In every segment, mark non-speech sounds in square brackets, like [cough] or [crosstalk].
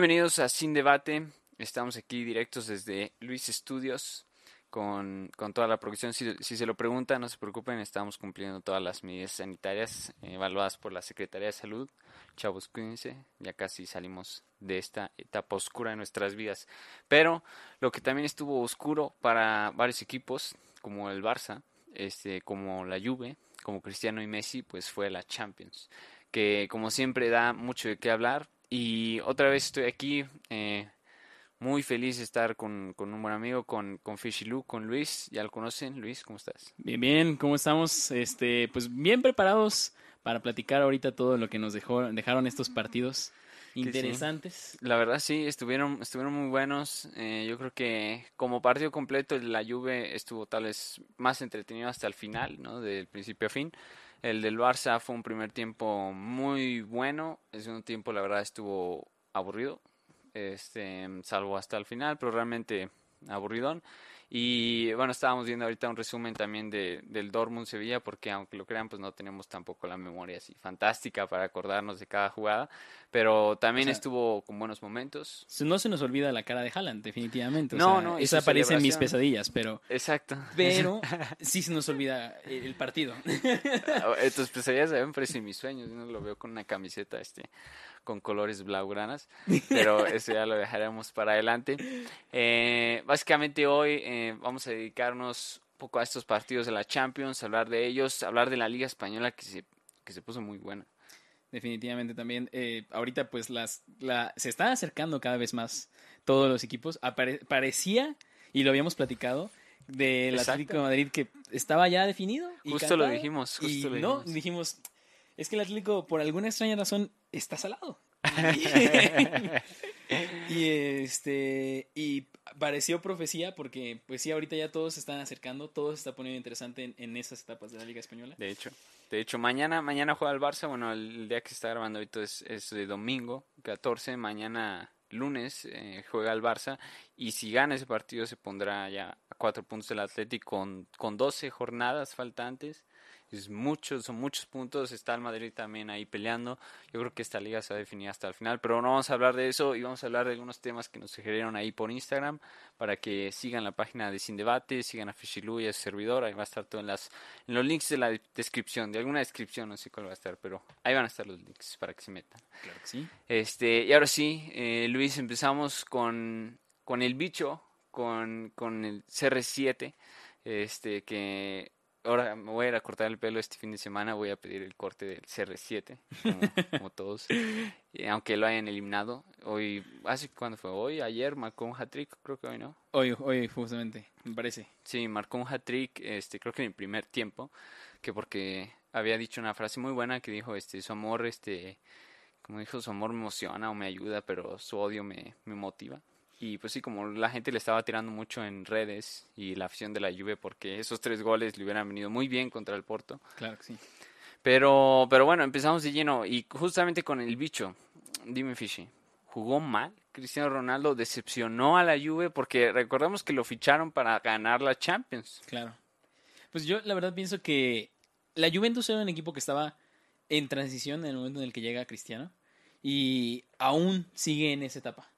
Bienvenidos a Sin Debate. Estamos aquí directos desde Luis Estudios con, con toda la producción. Si, si, se lo preguntan, no se preocupen, estamos cumpliendo todas las medidas sanitarias eh, evaluadas por la Secretaría de Salud. Chavos, cuídense, ya casi salimos de esta etapa oscura de nuestras vidas. Pero lo que también estuvo oscuro para varios equipos, como el Barça, este, como la Juve, como Cristiano y Messi, pues fue la Champions, que como siempre da mucho de qué hablar. Y otra vez estoy aquí, eh, muy feliz de estar con, con, un buen amigo, con, con Fishy Lu, con Luis. ¿Ya lo conocen? Luis, ¿cómo estás? Bien, bien, ¿cómo estamos? Este, pues bien preparados para platicar ahorita todo lo que nos dejó, dejaron estos partidos interesantes. Sí. La verdad sí, estuvieron, estuvieron muy buenos. Eh, yo creo que como partido completo la Juve estuvo tal vez más entretenido hasta el final, ¿no? Del principio a fin. El del Barça fue un primer tiempo muy bueno. El segundo tiempo la verdad estuvo aburrido, este, salvo hasta el final, pero realmente aburridón. Y bueno, estábamos viendo ahorita un resumen también de, del Dortmund Sevilla, porque aunque lo crean, pues no tenemos tampoco la memoria así fantástica para acordarnos de cada jugada, pero también o sea, estuvo con buenos momentos. No se nos olvida la cara de Haaland, definitivamente. O no, sea, no, esa aparece en mis pesadillas, pero. Exacto. Pero [laughs] sí se nos olvida el partido. Tus pesadillas deben parecer mis sueños, no lo veo con una camiseta este con colores blaugranas, [laughs] pero eso ya lo dejaremos para adelante. Eh, básicamente hoy eh, vamos a dedicarnos un poco a estos partidos de la Champions, hablar de ellos, hablar de la Liga Española que se, que se puso muy buena. Definitivamente también. Eh, ahorita pues las, la, se están acercando cada vez más todos los equipos. Apare, parecía, y lo habíamos platicado, del. Atlético de Madrid que estaba ya definido. Y justo cantado, lo dijimos. Justo y lo no, dijimos. Es que el Atlético por alguna extraña razón está salado. [laughs] y este y pareció profecía porque pues sí ahorita ya todos se están acercando todo se está poniendo interesante en, en, esas etapas de la liga española. De hecho de hecho mañana mañana juega el Barça. Bueno el día que se está grabando ahorita es, es de domingo 14 mañana lunes eh, juega el Barça. Y si gana ese partido se pondrá ya a cuatro puntos del Atlético con, con 12 jornadas faltantes es muchos, son muchos puntos, está el Madrid también ahí peleando, yo creo que esta liga se va a definir hasta el final, pero no vamos a hablar de eso y vamos a hablar de algunos temas que nos sugirieron ahí por Instagram, para que sigan la página de Sin Debate, sigan a Fishilu y a su servidor, ahí va a estar todo en, las, en los links de la descripción, de alguna descripción, no sé cuál va a estar, pero ahí van a estar los links para que se metan. Claro que sí. Este, y ahora sí, eh, Luis, empezamos con, con el bicho, con, con el CR7, este, que ahora me voy a ir a cortar el pelo este fin de semana, voy a pedir el corte del CR7, como, [laughs] como todos, y aunque lo hayan eliminado. Hoy, ¿hace cuándo fue? Hoy, ayer, marcó un hat-trick, creo que hoy, ¿no? Hoy, hoy justamente, me parece. Sí, marcó un hat-trick, este, creo que en el primer tiempo, que porque había dicho una frase muy buena que dijo, este, su amor, este, como dijo, su amor me emociona o me ayuda, pero su odio me, me motiva. Y pues sí, como la gente le estaba tirando mucho en redes y la afición de la Juve porque esos tres goles le hubieran venido muy bien contra el Porto. Claro que sí. Pero, pero bueno, empezamos de lleno y justamente con el bicho. Dime, Fishy, ¿jugó mal? Cristiano Ronaldo decepcionó a la Juve porque recordemos que lo ficharon para ganar la Champions. Claro. Pues yo la verdad pienso que la Juventus era un equipo que estaba en transición en el momento en el que llega Cristiano y aún sigue en esa etapa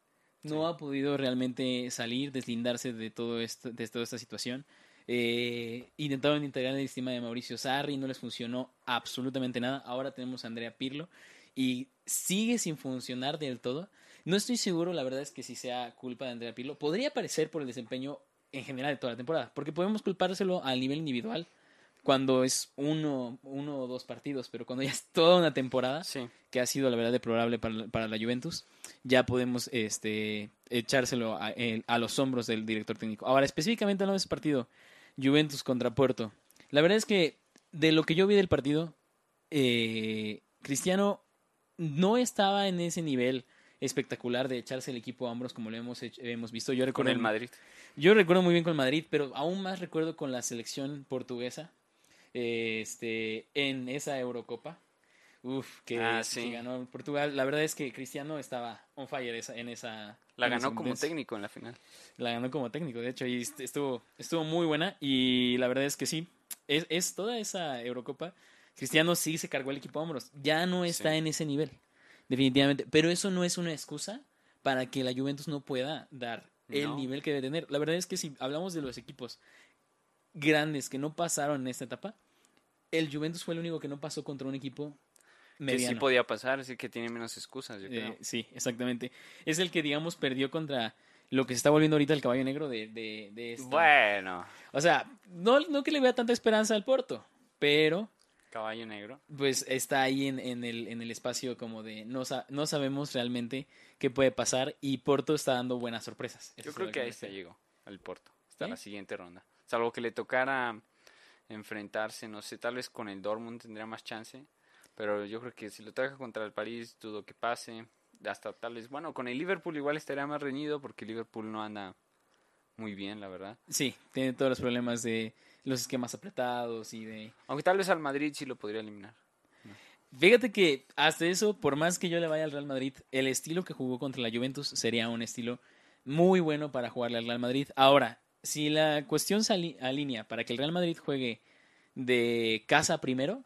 no sí. ha podido realmente salir, deslindarse de todo esto, de toda esta situación. Eh, intentaron integrar el sistema de Mauricio Sarri, no les funcionó absolutamente nada. Ahora tenemos a Andrea Pirlo y sigue sin funcionar del todo. No estoy seguro, la verdad es que si sea culpa de Andrea Pirlo. Podría parecer por el desempeño en general de toda la temporada, porque podemos culpárselo al nivel individual cuando es uno, uno o dos partidos, pero cuando ya es toda una temporada, sí. que ha sido la verdad deplorable para, para la Juventus, ya podemos este, echárselo a, a, los hombros del director técnico. Ahora, específicamente hablando de ese partido, Juventus contra Puerto, la verdad es que de lo que yo vi del partido, eh, Cristiano no estaba en ese nivel espectacular de echarse el equipo a hombros como lo hemos, hecho, hemos visto. Yo recuerdo con el Madrid. Yo recuerdo muy bien con el Madrid, pero aún más recuerdo con la selección portuguesa este, en esa Eurocopa. Uf, que, ah, sí. que, ganó Portugal. La verdad es que Cristiano estaba on fire esa, en esa. La en ganó como técnico en la final. La ganó como técnico, de hecho, y estuvo, estuvo muy buena. Y la verdad es que sí, es, es toda esa Eurocopa. Cristiano sí se cargó el equipo a hombros. Ya no está Sí. en ese nivel, definitivamente. Pero eso no es una excusa para que la Juventus no pueda dar el No. nivel que debe tener. La verdad es que si hablamos de los equipos grandes que no pasaron en esta etapa, el Juventus fue el único que no pasó contra un equipo Que mediano. sí podía pasar, así que tiene menos excusas, yo Eh, creo. sí, exactamente. Es el que, digamos, perdió contra lo que se está volviendo ahorita el caballo negro de, de, de esta- Bueno, O sea, no, no que le vea tanta esperanza al Porto, pero caballo negro. pues está ahí en, en el, en el espacio como de no, sa- no sabemos realmente qué puede pasar y Porto está dando buenas sorpresas. Yo creo que me ahí se refiero. llegó, al Porto, hasta ¿Sí? la siguiente ronda. Salvo que le tocara enfrentarse, no sé, tal vez con el Dortmund tendría más chance, pero yo creo que si lo toca contra el París, dudo que pase. Hasta tal vez, bueno, con el Liverpool igual estaría más reñido porque Liverpool no anda muy bien, la verdad. Sí, tiene todos los problemas de los esquemas apretados y de... Aunque tal vez al Madrid sí lo podría eliminar. Fíjate que hasta eso, por más que yo le vaya al Real Madrid, el estilo que jugó contra la Juventus sería un estilo muy bueno para jugarle al Real Madrid. Ahora, si la cuestión se ali- alinea para que el Real Madrid juegue de casa primero,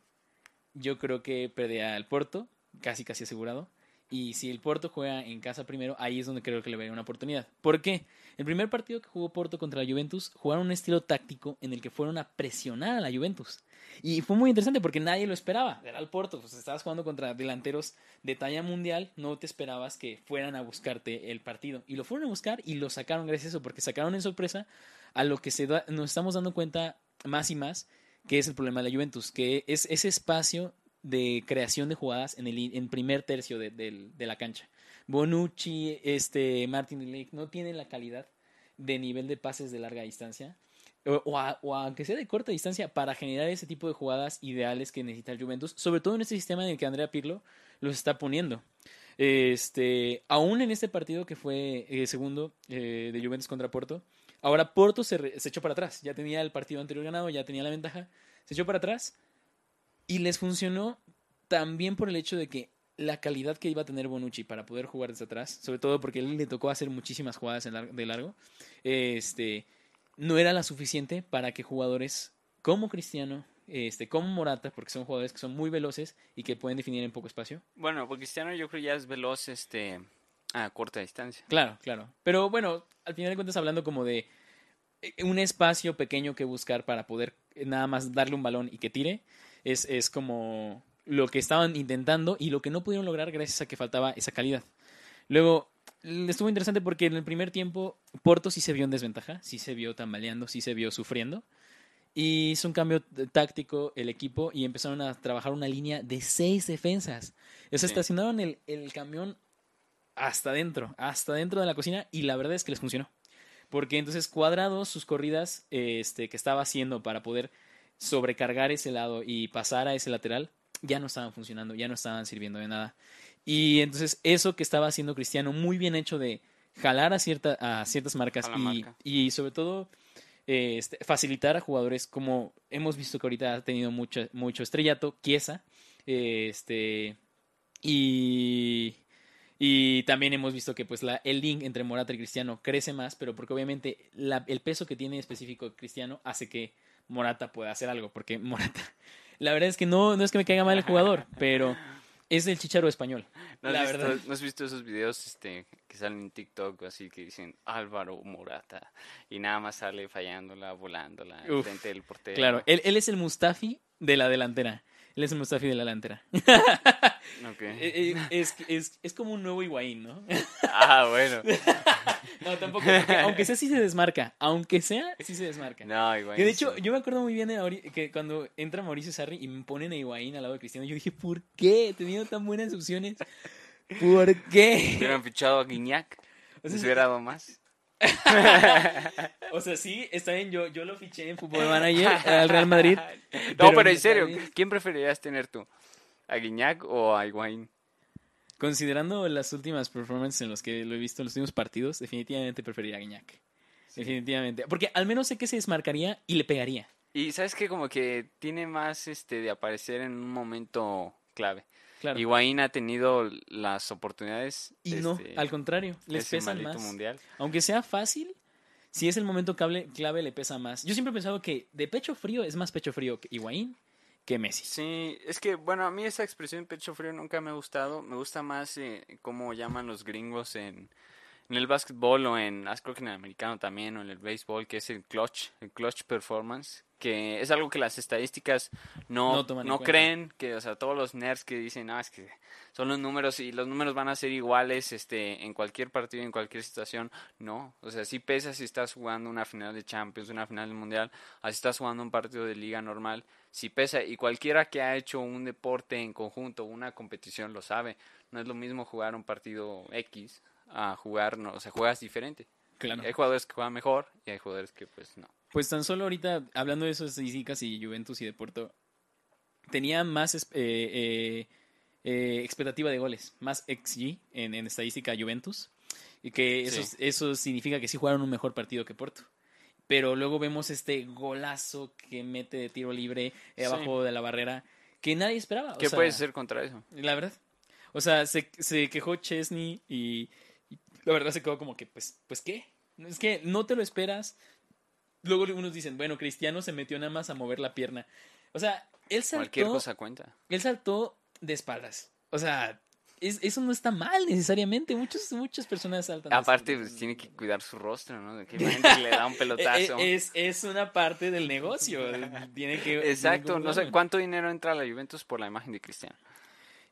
yo creo que perdería al Porto, casi casi asegurado. Y si el Porto juega en casa primero, ahí es donde creo que le vería una oportunidad. ¿Por qué? El primer partido que jugó Porto contra la Juventus jugaron un estilo táctico en el que fueron a presionar a la Juventus. Y fue muy interesante porque nadie lo esperaba. Era el Porto, pues estabas jugando contra delanteros de talla mundial, no te esperabas que fueran a buscarte el partido. Y lo fueron a buscar y lo sacaron gracias a eso, porque sacaron en sorpresa a lo que se nos estamos dando cuenta más y más, que es el problema de la Juventus, que es ese espacio de creación de jugadas en el en primer tercio de, de la cancha. Bonucci, este, Martin no tienen la calidad de nivel de pases de larga distancia o, aunque sea de corta distancia para generar ese tipo de jugadas ideales que necesita el Juventus, sobre todo en este sistema en el que Andrea Pirlo los está poniendo. Este, aún en este partido que fue eh, segundo eh, de Juventus contra Porto, ahora Porto se, se echó para atrás, ya tenía el partido anterior ganado, ya tenía la ventaja, se echó para atrás y les funcionó también por el hecho de que la calidad que iba a tener Bonucci para poder jugar desde atrás, sobre todo porque él le tocó hacer muchísimas jugadas de largo, este, no era la suficiente para que jugadores como Cristiano, este, como Morata, porque son jugadores que son muy veloces y que pueden definir en poco espacio. Bueno, porque Cristiano yo creo ya es veloz este a corta distancia. Claro, claro. Pero bueno, al final de cuentas hablando como de eh, un espacio pequeño que buscar para poder eh, nada más darle un balón y que tire, es, es como lo que estaban intentando y lo que no pudieron lograr gracias a que faltaba esa calidad. Luego, estuvo interesante porque en el primer tiempo Porto sí se vio en desventaja, sí se vio tambaleando, sí se vio sufriendo. Y hizo un cambio táctico el equipo y empezaron a trabajar una línea de seis defensas. O sea, estacionaron el, el camión hasta dentro, hasta dentro de la cocina y la verdad es que les funcionó. Porque entonces cuadrados sus corridas este, que estaba haciendo para poder sobrecargar ese lado y pasar a ese lateral ya no estaban funcionando, ya no estaban sirviendo de nada. Y entonces eso que estaba haciendo Cristiano muy bien hecho de jalar a, cierta, a ciertas marcas A y, marca. y sobre todo eh, este, facilitar a jugadores como hemos visto que ahorita ha tenido mucho, mucho estrellato, Chiesa, eh, este, y, y también hemos visto que pues la, el link entre Morata y Cristiano crece más, pero porque obviamente la- el peso que tiene específico Cristiano hace que Morata pueda hacer algo, porque [laughs] Morata, la verdad es que no, no es que me caiga mal el jugador, pero es el chicharo español. ¿No has, la visto, verdad. ¿no has visto esos videos este, que salen en TikTok así que dicen Álvaro Morata y nada más sale fallándola, volándola Uf, frente del portero? Claro, él, él es el Mustafi de la delantera. Él es el Mustafi de la delantera. [laughs] Ok. Eh, eh, es, es, es como un nuevo Higuaín, ¿no? Ah, bueno. [laughs] No, tampoco. aunque sea, sí se desmarca. Aunque sea, sí se desmarca. No, igual. Que de hecho, yo me acuerdo muy bien de que cuando entra Mauricio Sarri y me ponen a Higuaín al lado de Cristiano, yo dije, ¿por qué? Teniendo tan buenas opciones. ¿Por qué? hubieran fichado a Guiñac, O sea, les hubiera dado más. [laughs] o sea, sí, está bien, yo, yo lo fiché en Fútbol Manager [laughs] al Real Madrid. No, pero en serio, bien. ¿quién preferirías tener tú? ¿A Guiñac o a Higuaín? Considerando las últimas performances en los que lo he visto en los últimos partidos, definitivamente preferiría a Guiñac. Definitivamente. Porque al menos sé que se desmarcaría y le pegaría. Y sabes que como que tiene más este de aparecer en un momento clave. Claro. Higuaín ha tenido las oportunidades. y no, este, al contrario, les pesan más. mundial. Aunque sea fácil, si es el momento clave, clave le pesa más. Yo siempre he pensado que de pecho frío es más pecho frío que Higuaín que Messi. Sí, es que, bueno, a mí esa expresión pecho frío nunca me ha gustado. Me gusta más eh, cómo llaman los gringos en, en el básquetbol o en, ah, creo que en el americano también, o en el béisbol, que es el clutch, el clutch performance, que es algo que las estadísticas no, No creen, que, o sea, todos los nerds que dicen, ah, es que son los números y los números van a ser iguales este, en cualquier partido, en cualquier situación, no, o sea, sí pesa si estás jugando una final de Champions, una final del Mundial, así estás jugando un partido de liga normal, sí pesa, y cualquiera que ha hecho un deporte en conjunto, una competición, lo sabe, no es lo mismo jugar un partido X a jugar, no, o sea, juegas diferente. Claro. Hay jugadores que juegan mejor y hay jugadores que pues no. Pues tan solo ahorita, hablando de esas estadísticas y Juventus y de Porto, tenía más eh, eh, eh, expectativa de goles, más XG en, en estadística Juventus, y que eso, Sí. eso significa que sí jugaron un mejor partido que Porto. Pero luego vemos este golazo que mete de tiro libre Sí. abajo de la barrera, que nadie esperaba. o ¿Qué sea, puedes hacer contra eso? La verdad. O sea, se, se quejó Chesney y la verdad se quedó como que, pues, pues, ¿qué? Es que no te lo esperas. Luego unos dicen, bueno, Cristiano se metió nada más a mover la pierna. O sea, él Cualquier saltó, cosa cuenta. él saltó de espaldas. O sea, es- eso no está mal necesariamente. Muchos, muchas personas saltan. Aparte, pues tiene que cuidar su rostro, ¿no? De que [laughs] le da un pelotazo. eh, Es, es una parte del negocio. Tiene que. tiene que Exacto, no sé cuánto dinero entra a la Juventus por la imagen de Cristiano.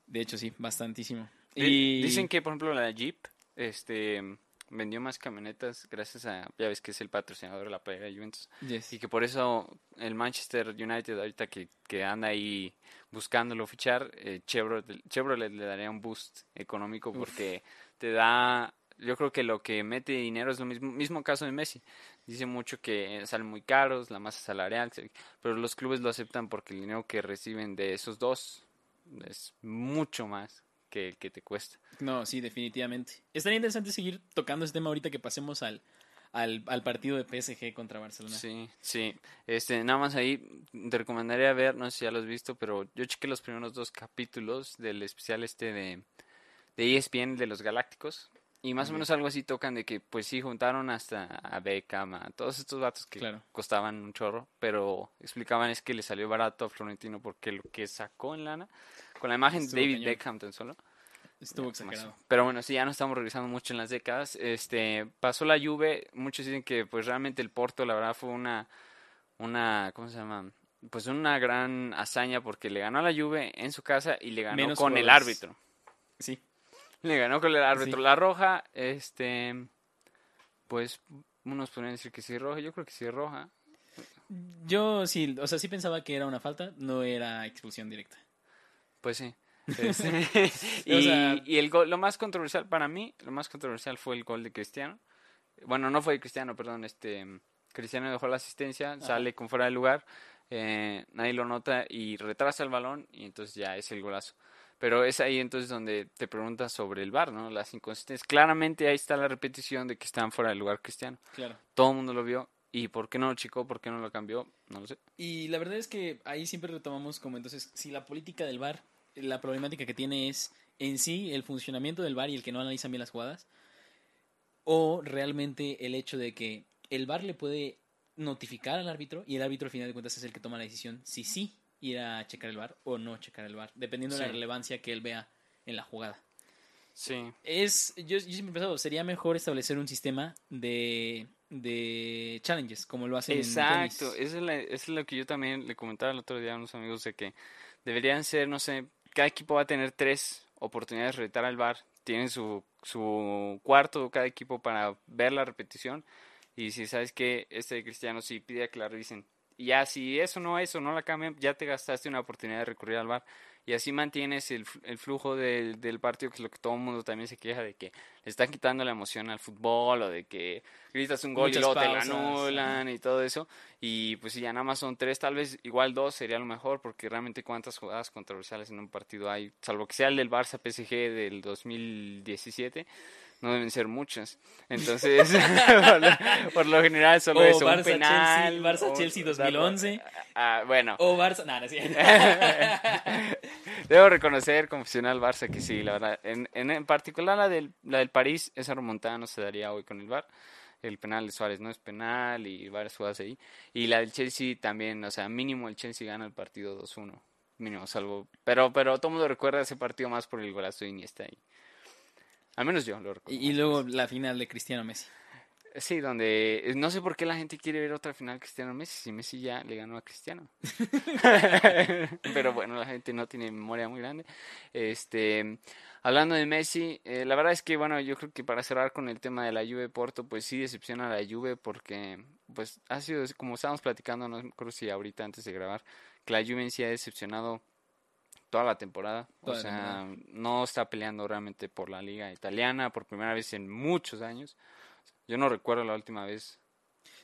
De hecho, sí, bastantísimo. Y Dicen que, por ejemplo, la Jeep este, vendió más camionetas gracias a, ya ves que es el patrocinador de la playera de Juventus, Yes. y que por eso el Manchester United ahorita que, que anda ahí buscándolo fichar, eh, Chevrolet, Chevrolet le daría un boost económico Uf. porque te da, yo creo que lo que mete dinero es lo mismo, mismo caso de Messi. Dice mucho que salen muy caros, la masa salarial, pero los clubes lo aceptan porque el dinero que reciben de esos dos es mucho más que el que te cuesta. No, sí, definitivamente. Estaría interesante seguir tocando este tema ahorita que pasemos al, al, al partido de PSG contra Barcelona. Sí, sí. Este, nada más ahí te recomendaría ver, no sé si ya lo has visto, pero yo chequé los primeros dos capítulos del especial este de, de ESPN de los Galácticos. Y más o menos algo así tocan de que pues sí juntaron hasta a Beckham, a todos estos datos que Claro. costaban un chorro, pero explicaban es que le salió barato a Florentino porque lo que sacó en lana con la imagen de David cañón. Beckham tan solo. Estuvo exagerado. Pero bueno, sí, ya no estamos regresando mucho en las décadas. Este, pasó la Juve, muchos dicen que pues realmente el Porto la verdad fue una una ¿cómo se llama? Pues una gran hazaña porque le ganó a la Juve en su casa y le ganó Menos con el árbitro. Sí. Le ganó con el árbitro Sí. la roja, este pues unos podrían decir que sí roja, yo creo que sí roja. Yo sí, o sea, sí pensaba que era una falta, no era expulsión directa. Pues sí. [laughs] Este, y, O sea- y el gol, lo más controversial para mí, lo más controversial fue el gol de Cristiano. Bueno, no fue de Cristiano, perdón, este Cristiano dejó la asistencia, sale con fuera de lugar, eh, nadie lo nota y retrasa el balón y entonces ya es el golazo. Pero es ahí entonces donde te preguntas sobre el VAR, ¿no? Las inconsistencias. Claramente ahí está la repetición de que están fuera de lugar Cristiano. Claro. Todo el mundo lo vio. ¿Y por qué no lo chicó? ¿Por qué no lo cambió? No lo sé. Y la verdad es que ahí siempre retomamos como entonces, si la política del VAR, la problemática que tiene es en sí el funcionamiento del VAR y el que no analizan bien las jugadas, o realmente el hecho de que el VAR le puede notificar al árbitro y el árbitro al final de cuentas es el que toma la decisión si sí ir a checar el VAR o no checar el VAR, dependiendo de la relevancia que él vea en la jugada. Sí. Es, yo, yo siempre he pensado, sería mejor establecer un sistema de, de challenges, como lo hacen en Exacto, tenis. eso es, la- eso es lo que yo también le comentaba el otro día a unos amigos de que deberían ser, no sé, cada equipo va a tener tres oportunidades de retar al bar, tienen su, su cuarto cada equipo para ver la repetición y si sabes que este de Cristiano sí pide que la revisen y ya si eso no es o no la cambian, ya te gastaste una oportunidad de recurrir al bar y así mantienes el, el flujo del, del partido, que es lo que todo el mundo también se queja de que le están quitando la emoción al fútbol o de que gritas un gol Muchas y luego te la anulan y todo eso. Y pues si ya nada más son tres, tal vez igual dos sería lo mejor, porque realmente cuántas jugadas controversiales en un partido hay, salvo que sea el del Barça PSG del 2017, no deben ser muchas. Entonces, [laughs] por, lo, por lo general solo O eso, un Barça-Chelsea- penal. Barça-Chelsea o- 2011. Ah, bueno. O Barça, nada, [laughs] sí. Debo reconocer, confesional Barça, que sí, la verdad. En, en, en particular la del, la del París, esa remontada no se daría hoy con el VAR. el penal de Suárez no es penal y varias jugadas ahí. Y la del Chelsea también, o sea, mínimo el Chelsea gana el partido 2-1. Mínimo, salvo. Pero, pero todo el mundo recuerda ese partido más por el golazo de Iniesta ahí. Al menos yo lo recuerdo. Y, y luego la final de Cristiano Messi. Sí, donde no sé por qué la gente quiere ver otra final Cristiano Messi si Messi ya le ganó a Cristiano. [laughs] Pero bueno, la gente no tiene memoria muy grande. Este, hablando de Messi, eh, la verdad es que bueno, yo creo que para cerrar con el tema de la Juve Porto, pues sí decepciona a la Juve porque pues ha sido como estábamos platicando, no acuerdo si ahorita antes de grabar, que la Juve en sí ha decepcionado toda la temporada. Toda o sea, temporada. no está peleando realmente por la liga italiana por primera vez en muchos años. Yo no recuerdo la última vez.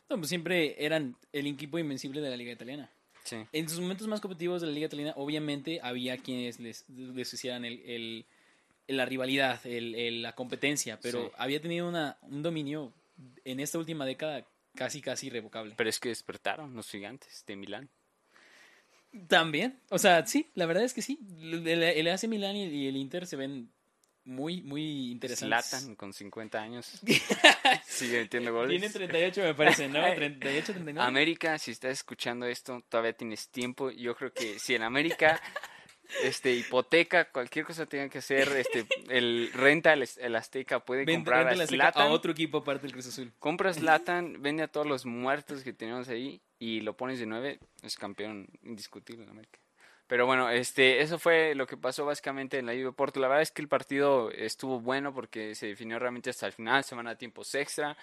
No, pues siempre eran el equipo invencible de la liga italiana. Sí. En sus momentos más competitivos de la liga italiana, obviamente había quienes les, les hicieran el, el- la rivalidad, el- el- la competencia, pero Sí. había tenido una, un dominio en esta última década casi, casi irrevocable. Pero es que despertaron los gigantes de Milán. También, o sea, sí, la verdad es que sí. El, el- AC Milan y el, Inter se ven muy, muy interesantes. Zlatan con 50 años. [laughs] Sigue metiendo goles. Tiene 38, me parece, ¿no? [laughs] 38, 39. América, si estás escuchando esto, todavía tienes tiempo. Yo creo que si en América este hipoteca cualquier cosa que tengan que hacer, este [laughs] el renta el, el Azteca puede comprar a Zlatan. a otro equipo aparte del Cruz Azul. Compras [laughs] Latan, vende a todos los muertos que tenemos ahí y lo pones de nueve, es campeón indiscutible en América. Pero bueno, este, eso fue lo que pasó básicamente en la Juve Porto. La verdad es que el partido estuvo bueno porque se definió realmente hasta el final, semana de tiempos extra.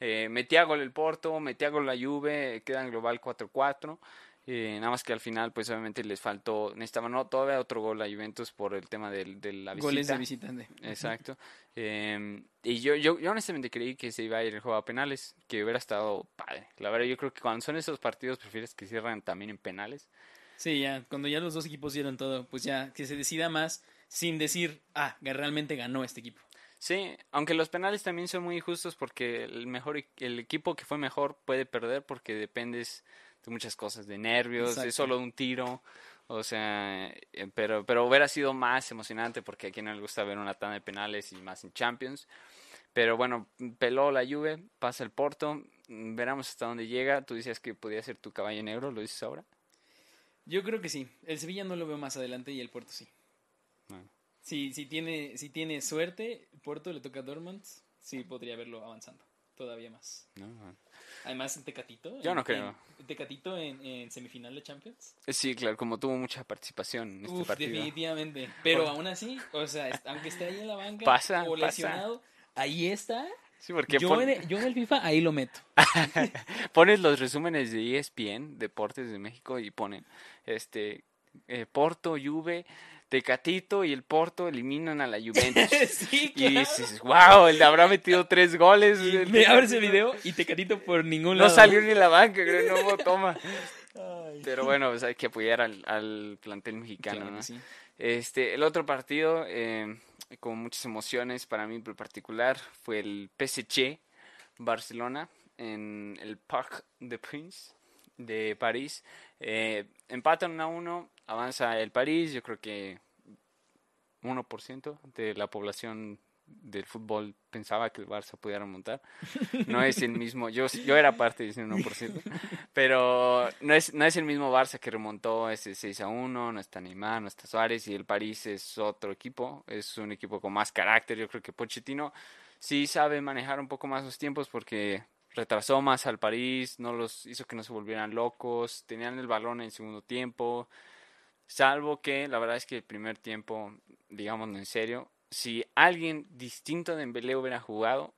Eh, metía gol el Porto, metía gol la Juve, queda en global 4-4. Eh, nada más que al final, pues obviamente les faltó, necesitaban no, todavía otro gol a Juventus por el tema del- de, la visita. Goles de visitante. Exacto. Eh, y yo, yo, yo honestamente creí que se iba a ir el juego a penales, que hubiera estado padre. La verdad, yo creo que cuando son esos partidos prefieres que cierren también en penales. Sí, ya, cuando ya los dos equipos dieron todo, pues ya que se decida más sin decir, ah, realmente ganó este equipo. Sí, aunque los penales también son muy injustos porque el mejor el equipo que fue mejor puede perder porque dependes de muchas cosas, de nervios, Exacto. es solo un tiro, o sea, eh, pero pero hubiera sido más emocionante porque a quien no le gusta ver una tanda de penales y más en Champions. Pero bueno, peló la Juve, pasa el Porto, mm, veremos hasta dónde llega. Tú decías que podía ser tu caballo negro, ¿lo dices ahora? Yo creo que sí. El Sevilla no lo veo más adelante y el Puerto sí. Bueno. Si, si, tiene, si tiene suerte, el Puerto le toca a Dortmund, sí podría verlo avanzando todavía más. No, no. Además, en Tecatito. Yo en- no creo. en- Tecatito en, en semifinal de Champions. Eh, Sí, claro, como tuvo mucha participación en este Uf, partido. definitivamente. Pero aún así, o sea, aunque esté ahí en la banca Pasa, o pasa. lesionado, ahí está. Sí, porque Yo, pon- en el, yo en el FIFA ahí lo meto. [laughs] pones los resúmenes de ESPN, Deportes de México, y ponen este eh, Porto, Juve, Tecatito y el Porto eliminan a la Juventus. [laughs] sí, y claro. dices, wow, él habrá metido tres goles. Y [laughs] el me abres el video y Tecatito por ningún No lado. salió ni la banca, creo, no hubo toma. Pero bueno, pues hay que apoyar al, al plantel mexicano, Claro ¿no? sí. Este, el otro partido, eh, con muchas emociones para mí en particular, fue el PSG Barcelona en el Parc de Prince de París. Eh, empatan 1 a 1, avanza el París, yo creo que 1% de la población del fútbol pensaba que el Barça podía remontar. No es el mismo, yo, yo era parte de ese 1%, pero no es, no es el mismo Barça que remontó ese 6 a 1, no está Neymar, no está Suárez y el París es otro equipo, es un equipo con más carácter, yo creo que Pochettino sí sabe manejar un poco más los tiempos porque retrasó más al París, no los hizo que no se volvieran locos, tenían el balón en el segundo tiempo, salvo que la verdad es que el primer tiempo, digámoslo en serio, si alguien distinto de Dembélé hubiera jugado,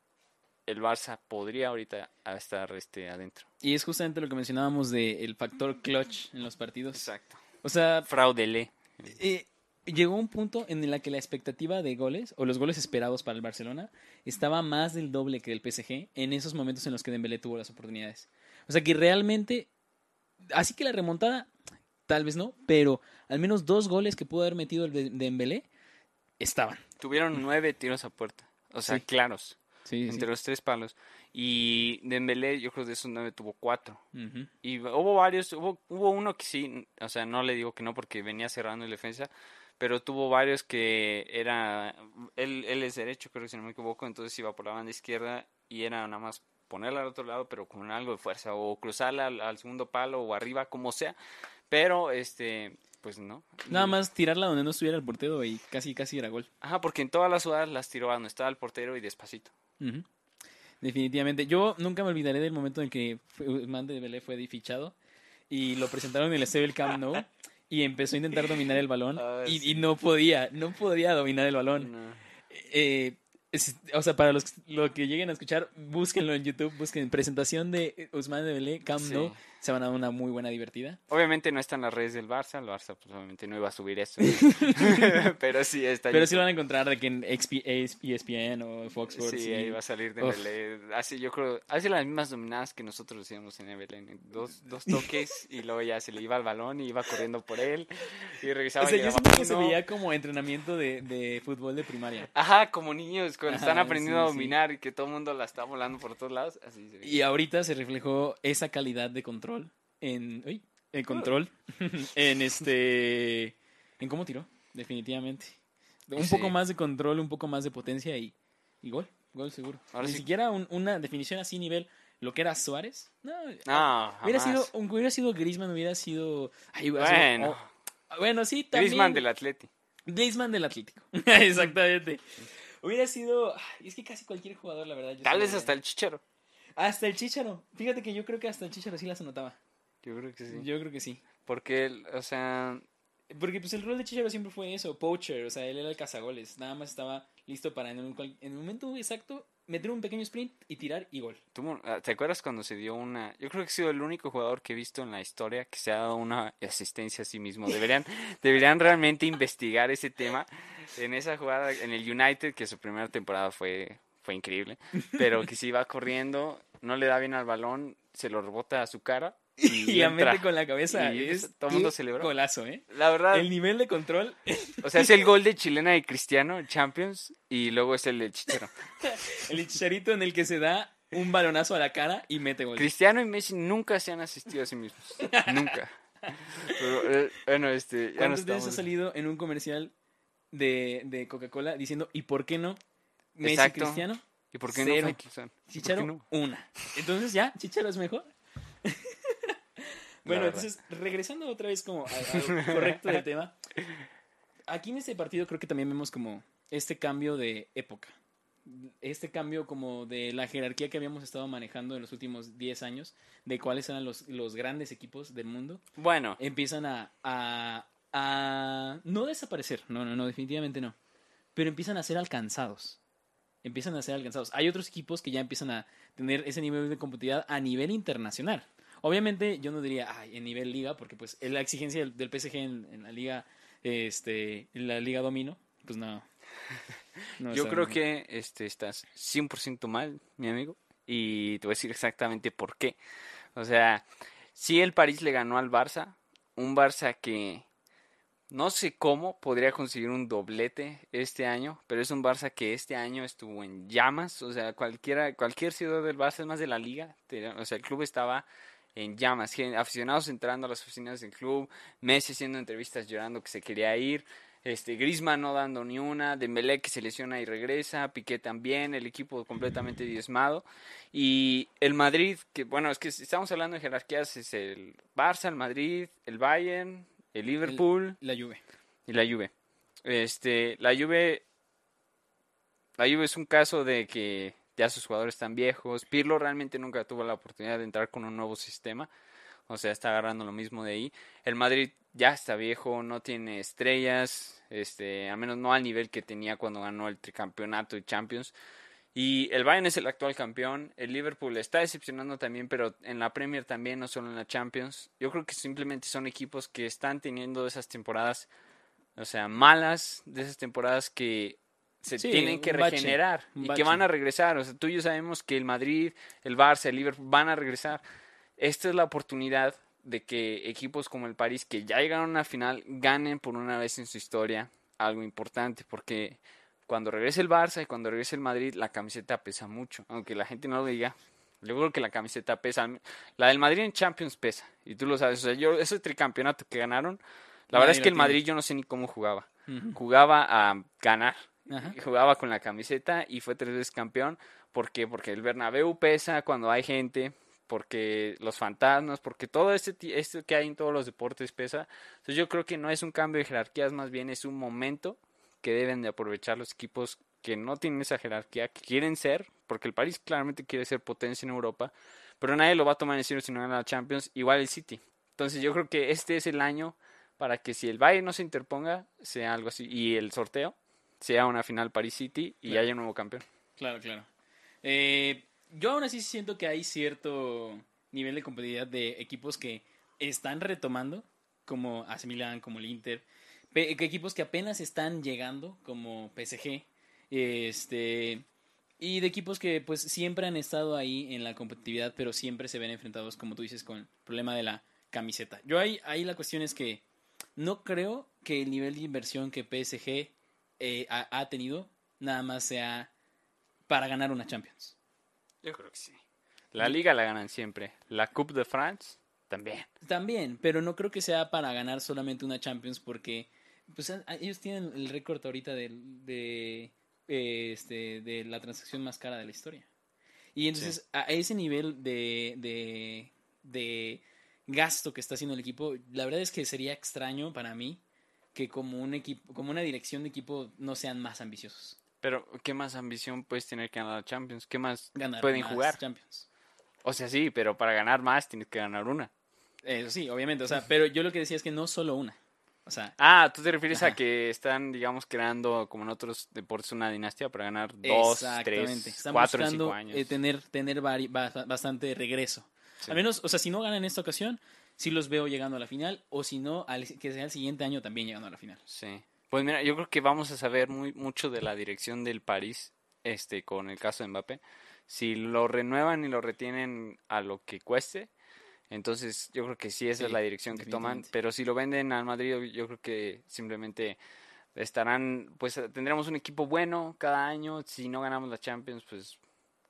el Barça podría ahorita estar este adentro. Y es justamente lo que mencionábamos del factor clutch en los partidos. Exacto. O sea, Fraudele. eh, llegó un punto en el que la expectativa de goles o los goles esperados para el Barcelona estaba más del doble que del PSG en esos momentos en los que Dembélé tuvo las oportunidades. O sea que realmente, así que la remontada, tal vez no, pero al menos dos goles que pudo haber metido el de Dembélé estaban. Tuvieron nueve tiros a puerta. O sea, Sí. claros. Sí, entre los tres palos. Y Dembélé, yo creo de esos nueve tuvo cuatro. Y hubo varios, hubo, hubo uno que sí, o sea, no le digo que no porque venía cerrando el defensa, pero tuvo varios que era, él, él es derecho, creo que si no me equivoco, entonces iba por la banda izquierda y era nada más ponerla al otro lado, pero con algo de fuerza, o cruzarla al, al segundo palo o arriba, como sea. Pero, este, pues no. Nada más tirarla donde no estuviera el portero y casi, casi era gol. Ajá, porque en todas las jugadas las tiró a donde estaba el portero y despacito. Definitivamente. Yo nunca me olvidaré del momento en que fue- Usman Dembélé fue fichado y lo presentaron en el estadio del Camp Nou [laughs] y empezó a intentar dominar el balón [laughs] Ah, y, sí. y no podía, no podía dominar el balón. No. Eh, es- o sea, para los lo que lleguen a escuchar, búsquenlo en YouTube, busquen presentación de Usman Dembélé Camp Sí. Se van a dar una muy buena divertida. Obviamente no están las redes del Barça, el Barça pues obviamente no iba a subir eso. [laughs] [laughs] pero sí está Pero sí lo van a encontrar de que en ESPN o Fox Sports. Sí, y- ahí va a salir de. Dembélé. Hace, yo creo, hace las mismas dominadas que nosotros hacíamos en Evelyn. Dos, dos toques y luego ya se le iba al balón y iba corriendo por él y regresaba. O sea, y yo siento que se veía como entrenamiento de, de fútbol de primaria. Ajá, como niños cuando están Ajá, aprendiendo sí, a dominar y que todo el mundo la está volando por todos lados. Así se. Y ahorita se reflejó esa calidad de control en. uy, en control. [laughs] en este. En cómo tiró, definitivamente. Un Sí. poco más de control, un poco más de potencia y, y gol. Gol seguro. Ahora Ni sí. siquiera un- una definición así nivel. Lo que era Suárez. No, No, hubiera jamás. sido, aunque hubiera sido Griezmann, hubiera sido. ay, sido- Bueno, oh, bueno, sí, también. Griezmann del Atleti. Griezmann del Atlético. [laughs] [laughs] Exactamente. Hubiera sido. Es que casi cualquier jugador, la verdad. yo Tal vez hasta el Chichero. Hasta el Chicharo. Fíjate que yo creo que hasta el Chicharo sí las anotaba. Yo creo que sí. Yo creo que sí. Porque, o sea, Porque pues el rol de Chicharo siempre fue eso, poacher, o sea, él era el cazagoles. Nada más estaba listo para en, un en el momento exacto meter un pequeño sprint y tirar y gol. Tú, ah, ¿Te acuerdas cuando se dio una... Yo creo que he sido el único jugador que he visto en la historia que se ha dado una asistencia a sí mismo. Deberían, [laughs] deberían realmente investigar ese tema. En esa jugada, en el United, que su primera temporada fue, fue increíble, [laughs] pero que se iba corriendo, no le da bien al balón, se lo rebota a su cara [laughs] y, Y, la mete con la cabeza. Y es todo el mundo un celebró. Golazo, ¿eh? La verdad, El nivel de control. o sea, es el [laughs] gol de chilena y Cristiano, Champions, y luego es el del Chichero. El chicharito en el que se da un balonazo a la cara y mete gol. Cristiano y Messi nunca se han asistido a sí mismos. nunca. Pero, eh, bueno, este, ya no ¿Cuántas veces ha salido en un comercial de, de Coca-Cola diciendo ¿y por qué no? Messi Exacto. Cristiano, ¿Y por qué Cero. no Chicharo, no? una. Entonces ya, Chicharo es mejor. [laughs] bueno, entonces, regresando otra vez como a- al correcto del tema. Aquí en este partido creo que también vemos como este cambio de época. Este cambio como de la jerarquía que habíamos estado manejando en los últimos 10 años, de cuáles eran los, los grandes equipos del mundo, Bueno, empiezan a, a, a no desaparecer, no, no, no, definitivamente no, pero empiezan a ser alcanzados. Empiezan a ser alcanzados. Hay otros equipos que ya empiezan a tener ese nivel de competitividad a nivel internacional. Obviamente yo no diría ay, en nivel liga, porque pues la exigencia del, del PSG en, en la liga, este, en la liga domino, pues no. [laughs] no yo creo bien. que este, estás 100% mal, mi amigo. Y te voy a decir exactamente por qué. O sea, si el París le ganó al Barça, un Barça que no sé cómo podría conseguir un doblete este año, pero es un Barça que este año estuvo en llamas. O sea, cualquiera, cualquier ciudad del Barça, es más de la liga, o sea, el club estaba en llamas. Aficionados entrando a las oficinas del club, Messi haciendo entrevistas llorando que se quería ir. Este, Griezmann no dando ni una, Dembélé que se lesiona y regresa, Piqué también, el equipo completamente diezmado. Y el Madrid, que bueno, es que estamos hablando de jerarquías, es el Barça, el Madrid, el Bayern, el Liverpool La Juve. y la Juve. Este, la Juve, la Juve es un caso de que ya sus jugadores están viejos. Pirlo realmente nunca tuvo la oportunidad de entrar con un nuevo sistema. O sea, está agarrando lo mismo de ahí. El Madrid ya está viejo, no tiene estrellas, este, al menos no al nivel que tenía cuando ganó el tricampeonato y Champions. Y el Bayern es el actual campeón. El Liverpool está decepcionando también, pero en la Premier también, no solo en la Champions. Yo creo que simplemente son equipos que están teniendo esas temporadas, o sea, malas, de esas temporadas que se Sí, tienen que bache, regenerar y que van a regresar. O sea, tú y yo sabemos que el Madrid, el Barça, el Liverpool van a regresar. Esta es la oportunidad de que equipos como el París, que ya llegaron a una final, ganen por una vez en su historia algo importante, porque cuando regrese el Barça y cuando regrese el Madrid, la camiseta pesa mucho, aunque la gente no lo diga. Yo creo que la camiseta pesa. La del Madrid en Champions pesa, y tú lo sabes. O sea, yo, ese tricampeonato que ganaron, la verdad es que el tiene. Madrid yo no sé ni cómo jugaba. Ujú. Jugaba a ganar, Ajá. jugaba con la camiseta y fue tres veces campeón ¿Por qué? Porque el Bernabéu pesa cuando hay gente, porque los fantasmas, porque todo este, esto que hay en todos los deportes pesa. Entonces yo creo que no es un cambio de jerarquías, más bien es un momento que deben de aprovechar los equipos que no tienen esa jerarquía, que quieren ser, porque el París claramente quiere ser potencia en Europa, pero nadie lo va a tomar en serio si no gana la Champions, igual el City. Entonces yo creo que este es el año para que si el Bayern no se interponga, sea algo así, y el sorteo sea una final París City y haya un nuevo campeón. Claro, claro. Eh, yo aún así siento que hay cierto nivel de competitividad de equipos que están retomando, como AC Milan, como el Inter, equipos que apenas están llegando, como PSG, este, y de equipos que pues siempre han estado ahí en la competitividad, pero siempre se ven enfrentados, como tú dices, con el problema de la camiseta. Yo ahí, ahí la cuestión es que no creo que el nivel de inversión que PSG eh, ha, ha tenido nada más sea para ganar una Champions. Yo creo que sí. La liga la ganan siempre. La Coupe de France también. También, pero no creo que sea para ganar solamente una Champions porque pues ellos tienen el récord ahorita de, de, este, de la transacción más cara de la historia. Y entonces a ese nivel de, de, de gasto que está haciendo el equipo, la verdad es que sería extraño para mí que como un equipo, como una dirección de equipo no sean más ambiciosos. Pero, ¿qué más ambición puedes tener que ganar Champions? ¿Qué más pueden jugar? Champions. O sea, sí, pero para ganar más tienes que ganar una. Eso sí, obviamente. O sea, pero yo lo que decía es que no solo una. O sea, ah, tú te refieres a que están, digamos, creando, como en otros deportes, una dinastía para ganar dos, tres, cuatro, cinco años. Eh, tener tener bastante regreso. Al menos, o sea, si no ganan en esta ocasión, sí los veo llegando a la final, o si no, al, que sea el siguiente año también llegando a la final. Sí. Pues mira, yo creo que vamos a saber muy mucho de la dirección del París, este, con el caso de Mbappé. Si lo renuevan y lo retienen a lo que cueste, entonces yo creo que sí esa es la dirección que toman. Pero si lo venden al Madrid, yo creo que simplemente estarán, pues tendremos un equipo bueno cada año. Si no ganamos la Champions, pues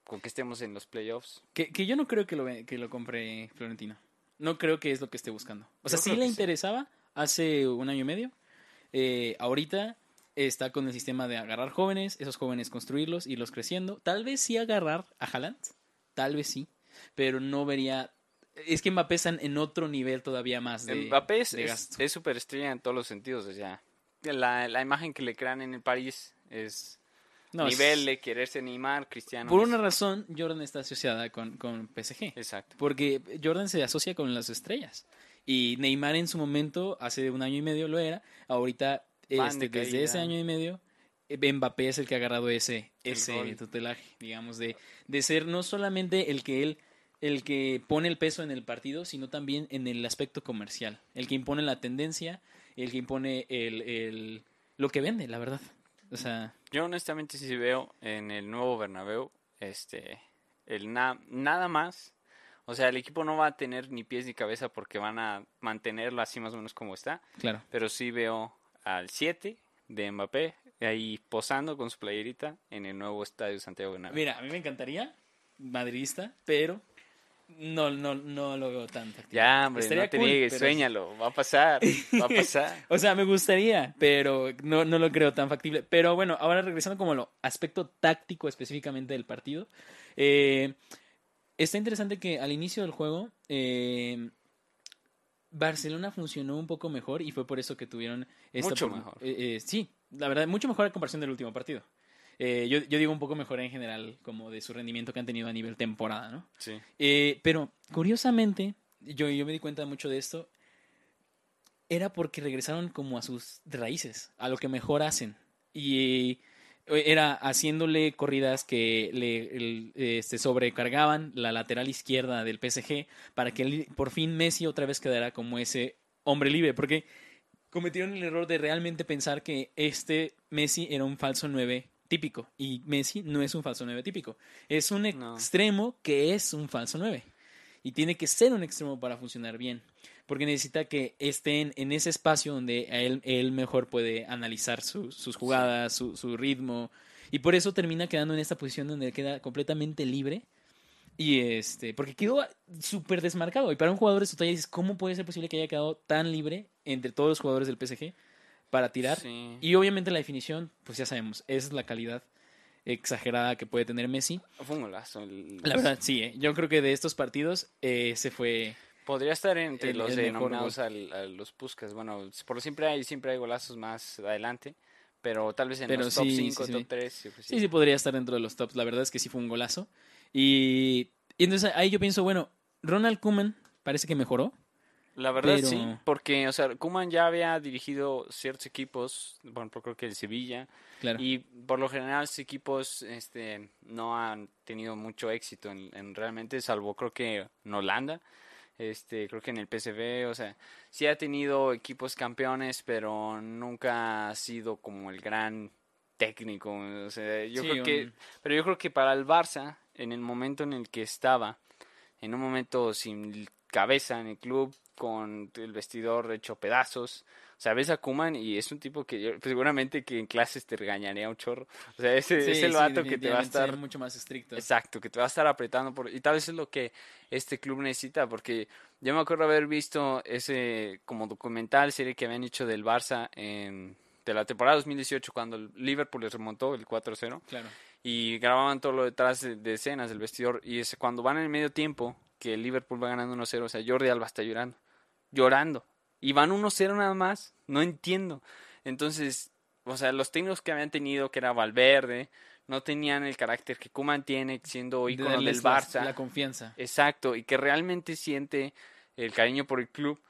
con que estemos en los playoffs. Que, que yo no creo que lo, que lo compre Florentino. No creo que es lo que esté buscando. O sea, sí le interesaba hace un año y medio, eh, ahorita está con el sistema de agarrar jóvenes, esos jóvenes construirlos, irlos creciendo. Tal vez sí agarrar a Haaland, tal vez sí, pero no vería... Es que Mbappé está en otro nivel todavía más de Mbappé es, es superestrella en todos los sentidos. O sea, la, la imagen que le crean en el París es nivel de quererse animar, Cristiano. Por una razón, Jordan está asociada con, con PSG. Exacto. Porque Jordan se asocia con las estrellas. Y Neymar en su momento, hace un año y medio lo era. Ahorita, este, desde ese año y medio, Mbappé es el que ha agarrado ese, ese tutelaje, digamos, de, de ser no solamente el que él el que pone el peso en el partido, sino también en el aspecto comercial, el que impone la tendencia, el que impone el, el lo que vende, la verdad. O sea, yo honestamente sí veo en el nuevo Bernabéu este el nada más o sea, el equipo no va a tener ni pies ni cabeza porque van a mantenerlo así más o menos como está. Claro. Pero sí veo al 7 de Mbappé ahí posando con su playerita en el nuevo estadio Santiago Bernabéu. Mira, a mí me encantaría, madridista, pero no, no, no lo veo tan factible. Ya, hombre, no te niegues, sueñalo, va a pasar, va a [laughs] pasar. o sea, me gustaría, pero no, no lo creo tan factible. Pero bueno, ahora regresando como lo aspecto táctico específicamente del partido. Eh, Está interesante que al inicio del juego eh, Barcelona funcionó un poco mejor y fue por eso que tuvieron esta mucho mejor. Eh, eh, sí, la verdad, mucho mejor a comparación del último partido. Yo, digo un poco mejor en general, como de su rendimiento que han tenido a nivel temporada, ¿no? Sí. pero curiosamente, yo, yo me di cuenta mucho de esto, era porque regresaron como a sus raíces, a lo que mejor hacen. Y era haciéndole corridas que le este, sobrecargaban la lateral izquierda del PSG para que por fin Messi otra vez quedara como ese hombre libre, porque cometieron el error de realmente pensar que este Messi era un falso 9 típico. Y Messi no es un falso 9 típico, es un extremo que es un falso 9 y tiene que ser un extremo para funcionar bien porque necesita que estén en ese espacio donde él, él mejor puede analizar sus jugadas, su, su, ritmo, y por eso termina quedando en esta posición donde queda completamente libre. Y este, porque quedó súper desmarcado. Y para un jugador de su talla dices, ¿cómo puede ser posible que haya quedado tan libre entre todos los jugadores del PSG para tirar? Y obviamente la definición, pues ya sabemos, es la calidad exagerada que puede tener Messi. Fue un golazo. el- La verdad, sí, ¿eh? yo creo que de estos partidos eh, ese fue... Podría estar entre El- los el de mejor nominados al- a los Puskas. Bueno, por siempre hay, siempre hay golazos más adelante. Pero tal vez en Pero los top sí, 5, sí, top sí. 3. Sí, sí, podría estar dentro de los tops. La verdad es que sí fue un golazo. Y, y entonces ahí yo pienso, bueno, Ronald Koeman parece que mejoró. La verdad Pero- sí, porque, o sea, Kuman ya había dirigido ciertos equipos, bueno, creo que el Sevilla, Claro. y por lo general estos equipos este, no han tenido mucho éxito en, en realmente, salvo creo que en Holanda, este, creo que en el PSV, o sea, sí ha tenido equipos campeones, pero nunca ha sido como el gran técnico, o sea, yo Sí, creo que, pero yo creo que para el Barça, en el momento en el que estaba, en un momento sin cabeza en el club, con el vestidor hecho pedazos. O sea, ves a Kuman y es un tipo que yo- pues, seguramente que en clases te regañaría un chorro. O sea, ese, Sí, es el sí, vato que te va a estar... mucho más estricto. Exacto, que te va a estar apretando por... Y tal vez es lo que este club necesita, porque yo me acuerdo haber visto ese como documental, serie que habían hecho del Barça en... de la temporada 2018, cuando el Liverpool les remontó el 4-0 Claro. Y grababan todo lo detrás de, de escenas del vestidor y es cuando van en el medio tiempo que el Liverpool va ganando 1-0, o sea, Jordi Alba está llorando, llorando y van 1-0 nada más, no entiendo. Entonces, o sea, los técnicos que habían tenido que era Valverde, no tenían el carácter que Koeman tiene siendo De ícono del darles la- Barça. La confianza. Exacto, y que realmente siente el cariño por el club.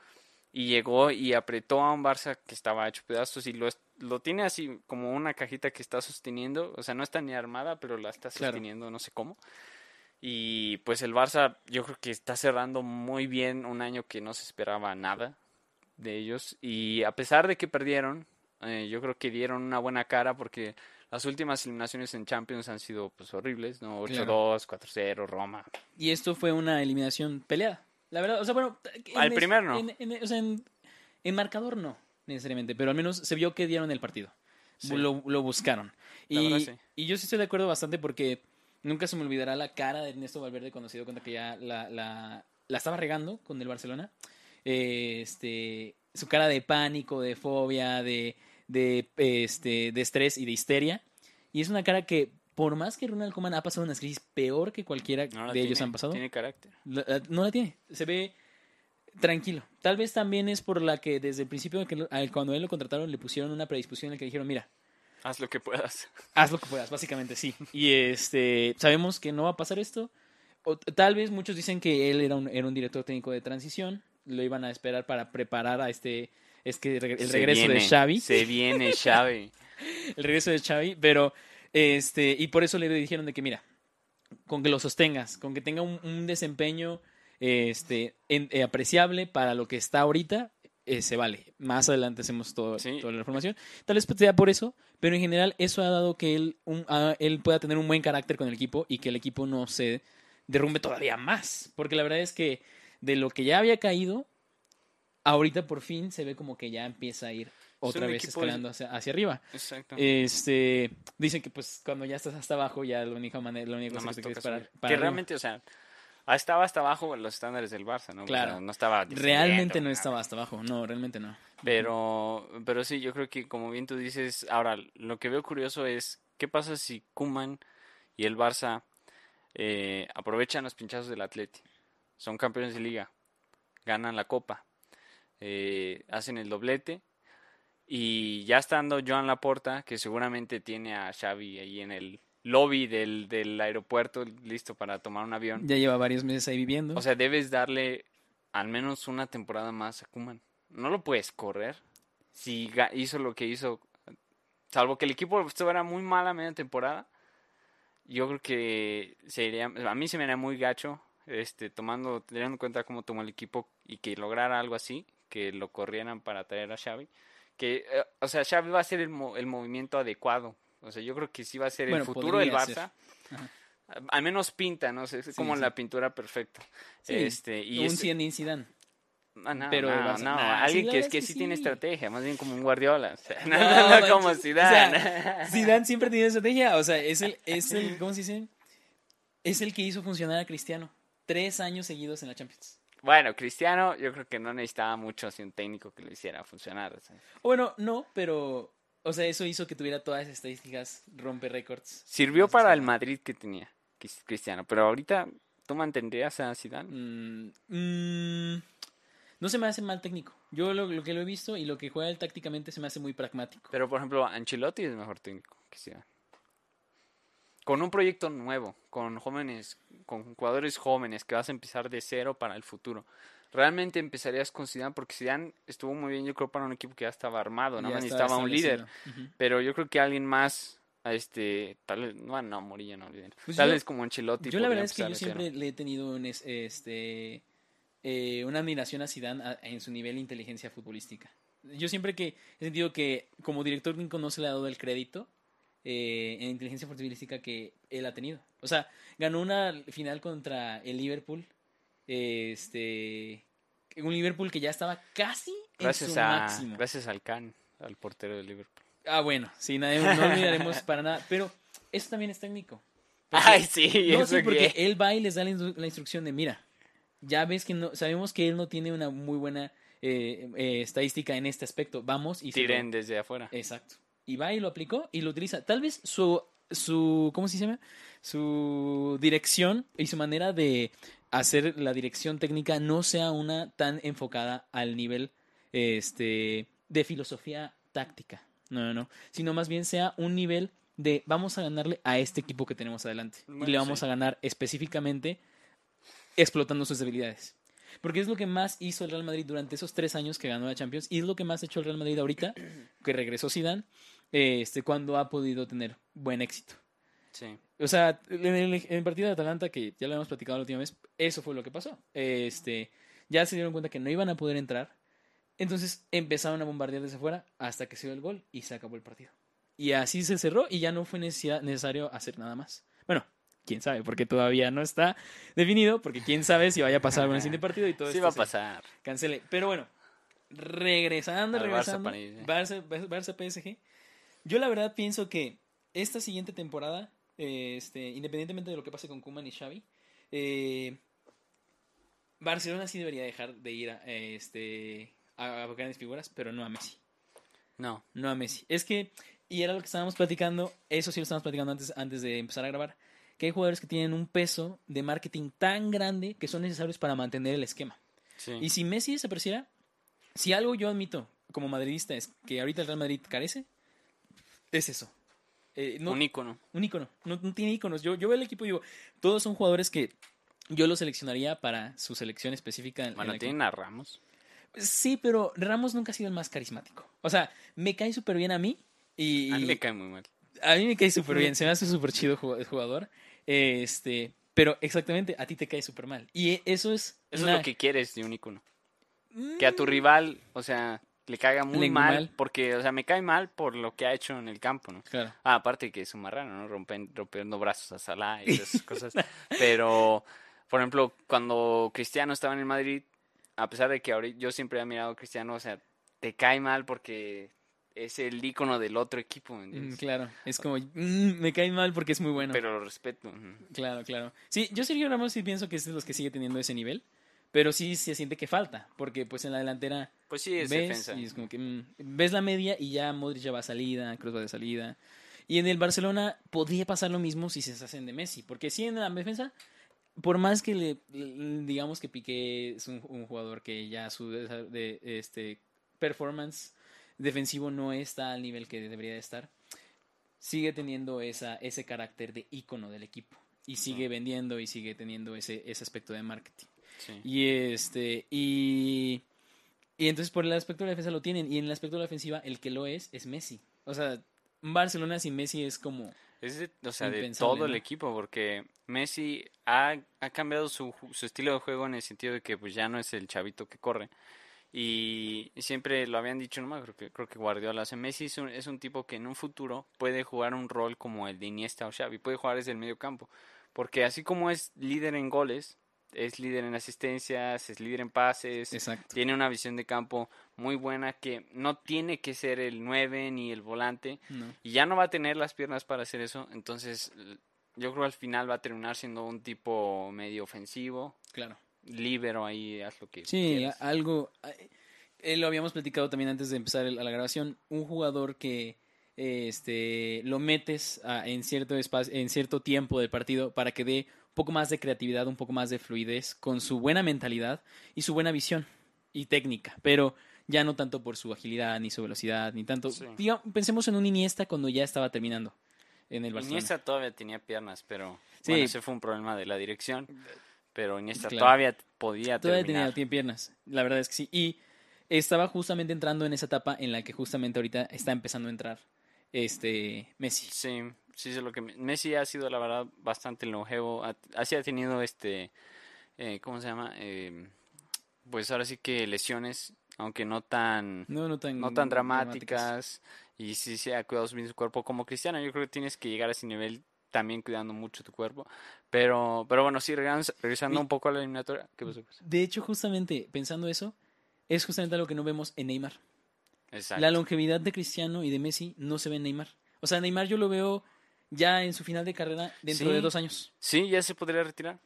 Y llegó y apretó a un Barça que estaba hecho pedazos y lo, lo tiene así como una cajita que está sosteniendo. O sea, no está ni armada, pero la está Claro. sosteniendo, no sé cómo. Y pues el Barça yo creo que está cerrando muy bien un año que no se esperaba nada de ellos. Y a pesar de que perdieron, eh, yo creo que dieron una buena cara porque las últimas eliminaciones en Champions han sido pues horribles, ¿no? 8-2, 4-0, Roma. Y esto fue una eliminación peleada. La verdad, o sea, bueno. en Al primer no. en- en- o sea, en, en marcador no, necesariamente. Pero al menos se vio que dieron el partido. Sí. Lo, lo buscaron. Y, verdad, sí. y yo sí estoy de acuerdo bastante porque nunca se me olvidará la cara de Ernesto Valverde cuando se dio cuenta que ya la, la, la estaba regando con el Barcelona. Eh, este, su cara de pánico, de fobia, de, de, este, de estrés y de histeria. Y es una cara que, por más que Ronald Koeman ha pasado unas crisis peor que cualquiera No de ellos han pasado, Tiene carácter. la- no la tiene. Se ve tranquilo. Tal vez también es por la que desde el principio, cuando él lo contrataron, le pusieron una predisposición en la que dijeron, mira, Haz lo que puedas. [laughs] haz lo que puedas, básicamente sí. Y este, sabemos que no va a pasar esto. O tal vez muchos dicen que él era un, era un director técnico de transición, lo iban a esperar para preparar a este, es que el regreso de Xavi, Se viene Xavi. [laughs] el regreso de Xavi, pero este, y por eso le dijeron de que mira, con que lo sostengas, con que tenga un, un desempeño este, en- eh, apreciable para lo que está ahorita, eh, se vale. Más adelante hacemos todo, Sí. toda la información. Tal vez sea por eso, pero en general eso ha dado que él, un- a- él pueda tener un buen carácter con el equipo y que el equipo no se derrumbe todavía más. Porque la verdad es que de lo que ya había caído, ahorita por fin se ve como que ya empieza a ir otra vez escalando hacia, hacia arriba. Exacto. Este, dicen que pues cuando ya estás hasta abajo, ya la única manera, cosa más que toca es para que arriba. realmente, o sea, ah, estaba hasta abajo los estándares del Barça, ¿no? Claro. sea, no estaba Realmente no estaba hasta abajo, no, realmente no. Pero, pero sí, yo creo que como bien tú dices, ahora lo que veo curioso es qué pasa si Kuman y el Barça eh, aprovechan los pinchazos del Atleti, son campeones de liga, ganan la copa, eh, hacen el doblete y ya estando Joan Laporta, que seguramente tiene a Xavi ahí en el lobby del, del aeropuerto listo para tomar un avión, Ya lleva varios meses ahí viviendo. o sea, debes darle al menos una temporada más a Kuman. No lo puedes correr. Si hizo lo que hizo, salvo que el equipo estuviera muy mal a media temporada, yo creo que sería, a mí se me haría muy gacho, este, tomando, teniendo en cuenta cómo tomó el equipo y que lograra algo así, que lo corrieran para traer a Xavi. Que, eh, o sea, Xavi va a ser el, mo- el movimiento adecuado. O sea, yo creo que sí va a ser Bueno, el futuro del. Barça. Al menos pinta, ¿no? Es como sí. la pintura perfecta. Sí, Este, y un es- Zinedine Zidane. Ah, no, pero no, no, alguien que es que sí, tiene estrategia, más bien como un Guardiola. o sea, [laughs] no, No, como o Zidane. [laughs] Zidane siempre tiene estrategia, o sea, es el, es el, ¿cómo se dice? Es el que hizo funcionar a Cristiano. Tres años seguidos en la Champions. bueno, Cristiano, yo creo que no necesitaba mucho así un técnico que lo hiciera funcionar. o sea. O Bueno, no, pero O sea, eso hizo que tuviera todas esas estadísticas, rompe récords. Sirvió para el. Madrid que tenía Cris- Cristiano, pero ahorita tú mantendrías a Zidane. Mm, mm, no se me hace mal técnico. Yo lo, lo que lo he visto y lo que juega él tácticamente se me hace muy pragmático. Pero por ejemplo, Ancelotti es mejor técnico que Zidane. Con un proyecto nuevo, con jóvenes, con jugadores jóvenes que vas a empezar de cero para el futuro. Realmente empezarías con Zidane porque Zidane estuvo muy bien, yo creo, para un equipo que ya estaba armado, Ya nada más está necesitaba un líder. Pero yo creo que alguien más, a este, tal vez, no, no, Morillo no olviden. Pues tal vez como Ancelotti. Yo la verdad es que yo siempre le he tenido un, es- este, eh, una admiración a Zidane a- en su nivel de inteligencia futbolística. Yo siempre que he sentido que como director técnico no se le ha dado el crédito eh, en inteligencia futbolística que él ha tenido. O sea, ganó una final contra el Liverpool, este, un Liverpool que ya estaba casi en Gracias su a, máximo. gracias al Can, al portero de Liverpool. Ah, bueno, sí, nadie, no olvidaremos para nada, pero eso también es técnico. Porque- Ay, sí, no, eso sí, porque que- él va y les da la, instru- la instrucción de, mira, ya ves que no, sabemos que él no tiene una muy buena eh, eh, estadística en este aspecto, vamos y lo- tiren desde afuera. Exacto. Y va y lo aplicó y lo utiliza. Tal vez su, su, ¿cómo se llama? Su dirección y su manera de hacer la dirección técnica no sea una tan enfocada al nivel este, de filosofía táctica. No, no, no. Sino más bien sea un nivel de vamos a ganarle a este equipo que tenemos adelante. y le vamos sí. a ganar específicamente explotando sus debilidades. Porque es lo que más hizo el Real Madrid durante esos tres años que ganó la Champions y es lo que más ha hecho el Real Madrid ahorita, [clears throat] que regresó Zidane, este, cuando ha podido tener buen éxito. Sí. O sea, en el, en el partido de Atalanta, que ya lo habíamos platicado la última vez, eso fue lo que pasó. Este, ya se dieron cuenta que no iban a poder entrar, entonces empezaron a bombardear desde afuera hasta que se dio el gol y se acabó el partido. Y así se cerró y ya no fue necesario hacer nada más. Bueno, quién sabe, porque todavía no está definido, porque quién sabe si vaya a pasar con el siguiente partido y todo Sí esto va a pasar. cancele. Pero bueno, regresando, Al regresando. Barça, Barça, Barça, PSG. Yo la verdad pienso que esta siguiente temporada, este, independientemente de lo que pase con Kuman y Xavi, eh, Barcelona sí debería dejar de ir a, eh, este, a, a grandes figuras, pero no a Messi. No. No a Messi. Es que, y era lo que estábamos platicando, eso sí lo estábamos platicando antes, antes de empezar a grabar, que hay jugadores que tienen un peso de marketing tan grande que son necesarios para mantener el esquema. Sí. Y si Messi desapareciera, si algo yo admito como madridista es que ahorita el Real Madrid carece, es eso. Eh, no, Un ícono. un ícono. No, no tiene íconos. Yo, yo veo el equipo y digo, todos son jugadores que yo los seleccionaría para su selección específica. en- en Bueno, que- tienen a Ramos. Sí, pero Ramos nunca ha sido el más carismático. O sea, me cae súper bien a mí. Y, A mí me cae muy mal. a mí me cae súper bien. [laughs] Se me hace súper chido jugador. Este, pero exactamente, a ti te cae súper mal. Y eso es... Eso una- es lo que quieres de un ícono. Mm, Que a tu rival, o sea, le caiga muy mal, mal. porque, o sea, me cae mal por lo que ha hecho en el campo, ¿no? Claro. Ah, aparte que es un marrano, ¿no? Rompen, rompiendo brazos a Salah y esas [laughs] cosas. Pero, por ejemplo, cuando Cristiano estaba en el Madrid, a pesar de que ahorita yo siempre he mirado a Cristiano, o sea, te cae mal porque es el ícono del otro equipo, ¿me Mm, claro, es como, mm, me cae mal porque es muy bueno. Pero lo respeto. Claro, claro. Sí, yo Sergio Ramos sí pienso que es de los que sigue teniendo ese nivel, pero sí se siente que falta, porque pues en la delantera Pues sí, es ves defensa. y es como que mm, ves la media y ya Modric ya va a salida, Kroos va de salida. Y en el Barcelona podría pasar lo mismo si se hacen de Messi, porque sí en la defensa, por más que le, le- digamos que Piqué es un, un jugador que ya su de, de- este performance defensivo no está al nivel que debería de estar, sigue teniendo esa, ese carácter de ícono del equipo y sigue vendiendo y sigue teniendo ese, ese aspecto de marketing. Sí. Y este, y, y entonces por el aspecto de la defensa lo tienen, y en el aspecto de la ofensiva, el que lo es, es Messi. O sea, Barcelona sin Messi es como, Es de, o sea, de Impensable, todo el equipo, porque Messi ha, ha cambiado su, su estilo de juego en el sentido de que pues ya no es el chavito que corre. Y siempre lo habían dicho, no acuerdo, creo que, creo que Guardiola, o sea, Messi es un, es un tipo que en un futuro puede jugar un rol como el de Iniesta o Xavi, puede jugar desde el medio campo, porque así como es líder en goles, es líder en asistencias, es líder en pases, exacto. tiene una visión de campo muy buena que no tiene que ser el 9 ni el volante, No. y ya no va a tener las piernas para hacer eso, entonces yo creo al final va a terminar siendo un tipo medio ofensivo, Claro. líbero ahí, haz lo que Sí, quieras. algo, eh, lo habíamos platicado también antes de empezar el- la grabación, un jugador que este, lo metes a- en, cierto espacio, en cierto tiempo del partido para que dé un poco más de creatividad, un poco más de fluidez, con su buena mentalidad y su buena visión y técnica, pero ya no tanto por su agilidad, ni su velocidad, ni tanto. Sí. Pensemos en un Iniesta cuando ya estaba terminando en el Barcelona. Iniesta todavía tenía piernas, pero Sí. bueno, ese fue un problema de la dirección. Pero Iniesta Claro. todavía podía Todavía terminar. tenía tiene piernas, la verdad es que sí. Y estaba justamente entrando en esa etapa en la que justamente ahorita está empezando a entrar este Messi. Sí, sí es lo que me- Messi ha sido la verdad bastante longevo, así ha tenido este, eh, ¿cómo se llama? Eh, pues ahora sí que lesiones, aunque no tan, No, no tan, no tan dramáticas y sí se ha cuidado bien su cuerpo como Cristiano. Yo creo que tienes que llegar a ese nivel también cuidando mucho tu cuerpo, pero, pero bueno, sí regresando Y- un poco a la eliminatoria, ¿qué pasó? De hecho, justamente pensando eso, es justamente algo que no vemos en Neymar. Exacto. La longevidad de Cristiano y de Messi no se ve en Neymar. O sea, Neymar yo lo veo ya en su final de carrera dentro Sí. de dos años. Sí, ya se podría retirar.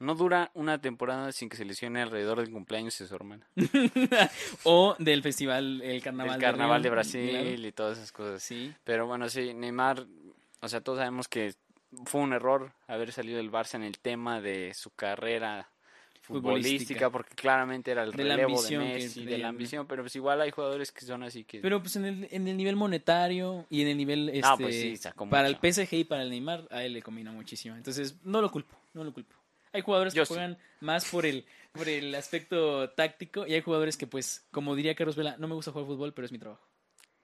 No dura una temporada sin que se lesione alrededor del cumpleaños de su hermana. [laughs] o del festival, el carnaval, el carnaval de, Río, Brasil claro. y todas esas cosas. Sí. Pero bueno, sí, Neymar, o sea, todos sabemos que fue un error haber salido del Barça en el tema de su carrera futbolística, porque claramente era el De la relevo de ambición que Messi, de la ambición, pero pues igual hay jugadores que son así que... Pero pues en el, en el nivel monetario y en el nivel este, Ah, pues sí, sacó para mucho. el PSG y para el Neymar, a él le combina muchísimo. Entonces, no lo culpo, no lo culpo. Hay jugadores Yo que sí. juegan más por el, por el aspecto táctico y hay jugadores que, pues, como diría Carlos Vela, no me gusta jugar fútbol, pero es mi trabajo.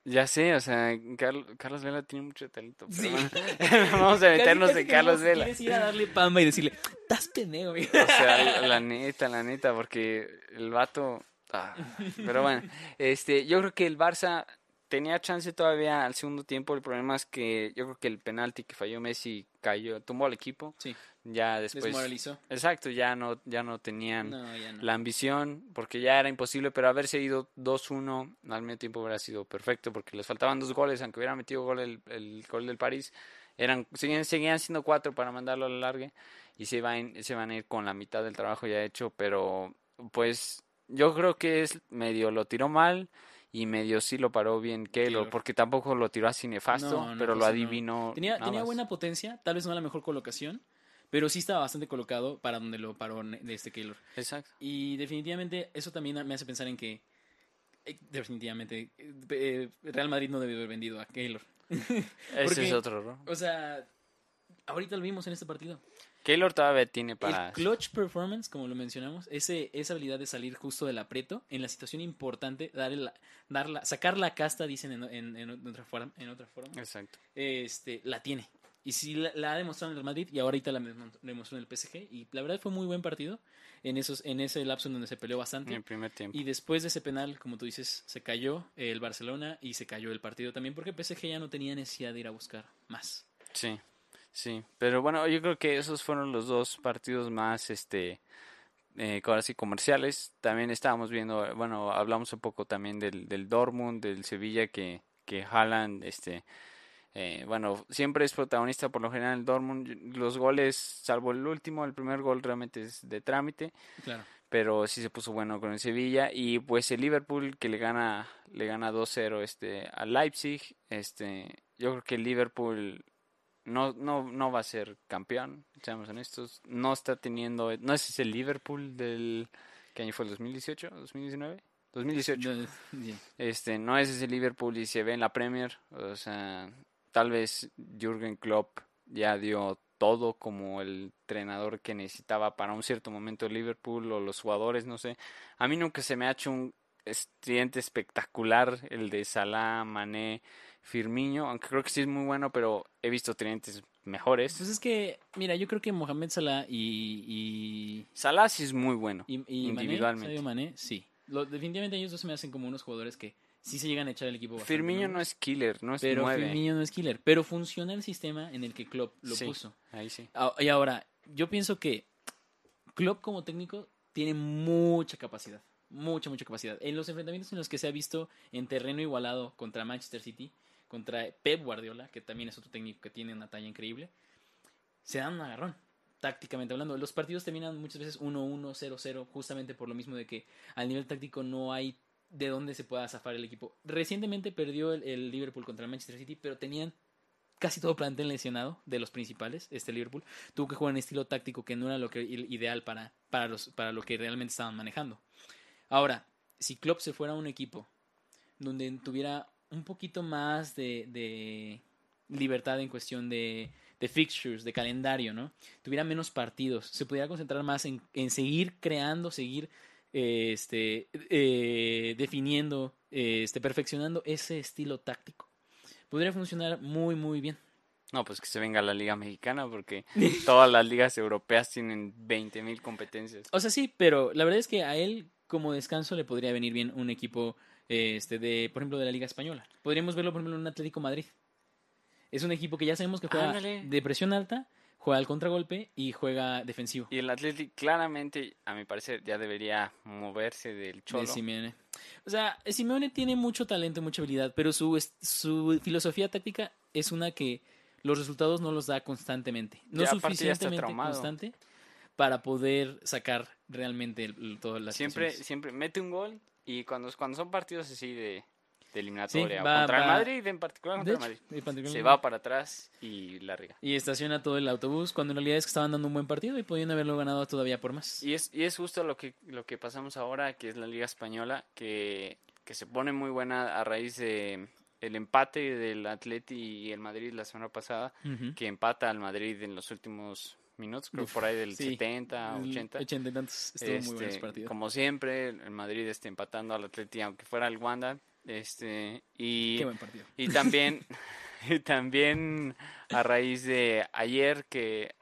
Ya sé, o sea, Carlos, Carlos Vela tiene mucho talento. pero Sí. bueno, [laughs] vamos a meternos en Carlos Vela. Quieres ir a darle pamba y decirle, estás pendejo, amigo". O sea, la, [laughs] la neta, la neta, porque el vato. ah, pero bueno, [laughs] este, yo creo que el Barça tenía chance todavía al segundo tiempo. El problema es que yo creo que el penalti que falló Messi cayó, tumbó al equipo. Sí, Ya después. desmoralizó. Exacto, ya no, ya no tenían No, ya no. la ambición, porque ya era imposible, pero haberse ido 2-1 al medio tiempo hubiera sido perfecto, porque les faltaban dos goles, aunque hubiera metido gol el, el gol del París, eran, seguían, seguían siendo cuatro para mandarlo a la larga, y se van, se van a ir con la mitad del trabajo ya hecho, pero pues yo creo que es medio lo tiró mal, y medio sí lo paró bien Keylor, porque tampoco lo tiró así nefasto, No, no, pero lo no. adivinó. Tenía, tenía buena potencia, tal vez no la mejor colocación, pero sí estaba bastante colocado para donde lo paró de este Keylor. Exacto. Y definitivamente eso también me hace pensar en que eh, definitivamente eh, Real Madrid no debió haber vendido a Keylor. [laughs] Ese Porque- es otro error. O sea, ahorita lo vimos en este partido. Keylor todavía tiene para... El clutch performance, como lo mencionamos, ese, esa habilidad de salir justo del aprieto en la situación importante, dar la, darla, sacar la casta, dicen en, en- en otra forma, en otra forma Exacto. este, la tiene. Y sí la, la ha demostrado en el Madrid y ahorita la dem- demostró en el PSG. Y la verdad fue muy buen partido en, esos, en ese lapso en donde se peleó En bastante. el primer tiempo. Y después de ese penal, como tú dices, se cayó el Barcelona y se cayó el partido también porque PSG ya no tenía necesidad de ir a buscar más. Sí, sí, pero bueno, yo creo que esos fueron los dos partidos más, este, eh, comerciales. También estábamos viendo, bueno, hablamos un poco también del, del Dortmund, del Sevilla, que, que Haaland, este, eh, bueno, siempre es protagonista por lo general el Dortmund. Los goles, salvo el último, el primer gol realmente es de trámite, Claro. pero sí se puso bueno con el Sevilla y pues el Liverpool que le gana le gana 2-0 este al Leipzig, este yo creo que el Liverpool no no no va a ser campeón, seamos honestos, no está teniendo no es ese el Liverpool del ¿qué año fue el 2018, 2019? 2018. No. Este, no es ese Liverpool y se ve en la Premier, o sea, tal vez Jürgen Klopp ya dio todo como el entrenador que necesitaba para un cierto momento el Liverpool o los jugadores, no sé. A mí nunca se me ha hecho un estudiante espectacular el de Salah, Mané, Firmino, aunque creo que sí es muy bueno, pero he visto tridentes mejores. Pues es que, mira, yo creo que Mohamed Salah y, Salah sí es muy bueno. y, y, y Mané, Individualmente. Sadio Mané, sí. Lo- definitivamente ellos dos se me hacen como unos jugadores que sí se llegan a echar el equipo. Firmino no es killer, no es Pero nueve. Firmino no es killer. Pero funciona el sistema en el que Klopp lo Sí. puso. Ahí sí. Ah, Y ahora, yo pienso que Klopp como técnico tiene mucha capacidad. Mucha, mucha capacidad. En los enfrentamientos en los que se ha visto en terreno igualado contra Manchester City, contra Pep Guardiola, que también es otro técnico que tiene una talla increíble, se dan un agarrón. Tácticamente hablando, los partidos terminan muchas veces 1-1, 0-0, justamente por lo mismo de que al nivel táctico no hay de dónde se pueda zafar el equipo. Recientemente perdió el, el Liverpool contra el Manchester City, pero tenían casi todo plantel lesionado de los principales, este Liverpool. Tuvo que jugar en estilo táctico que no era lo ideal para, para, los, para lo que realmente estaban manejando. Ahora, si Klopp se fuera a un equipo donde tuviera un poquito más de, de libertad en cuestión de, de, fixtures, de calendario, ¿no? Tuviera menos partidos, se pudiera concentrar más en, en seguir creando, seguir eh, este, eh, definiendo, eh, este, perfeccionando ese estilo táctico. Podría funcionar muy, muy bien. No, pues que se venga a la Liga Mexicana porque [laughs] todas las ligas europeas tienen 20.000 competencias. O sea, sí, pero la verdad es que a él como descanso le podría venir bien un equipo este de por ejemplo de la Liga española. Podríamos verlo por ejemplo en un Atlético Madrid. Es un equipo que ya sabemos que juega Ándale. de presión alta, juega al contragolpe y juega defensivo. Y el Atlético claramente, a mi parecer, ya debería moverse del cholo. De Simeone. O sea, Simeone tiene mucho talento, mucha habilidad, pero su, su filosofía táctica es una que los resultados no los da constantemente. No Ya, aparte ya está suficientemente constante para poder sacar realmente el- el- todas las siempre, siempre mete un gol y cuando, cuando son partidos así de, de eliminatoria, Sí, o va- contra el Madrid, en particular De contra el Madrid, se va para atrás y la riega. Y estaciona todo el autobús cuando en realidad es que estaban dando un buen partido y podían haberlo ganado todavía por más. Y es, y es justo lo que, lo que pasamos ahora, que es la Liga Española, que, que se pone muy buena a raíz de el empate del Atleti y el Madrid la semana pasada, que empata al Madrid en los últimos minutos, creo Uf, por ahí del sí. 70, El 80. 80 y tantos. Estuvo muy bueno ese Este, partido. como siempre, el Madrid este, empatando al Atleti, aunque fuera el Wanda. Este, y, Qué buen partido. y también, [laughs] y también a raíz de ayer que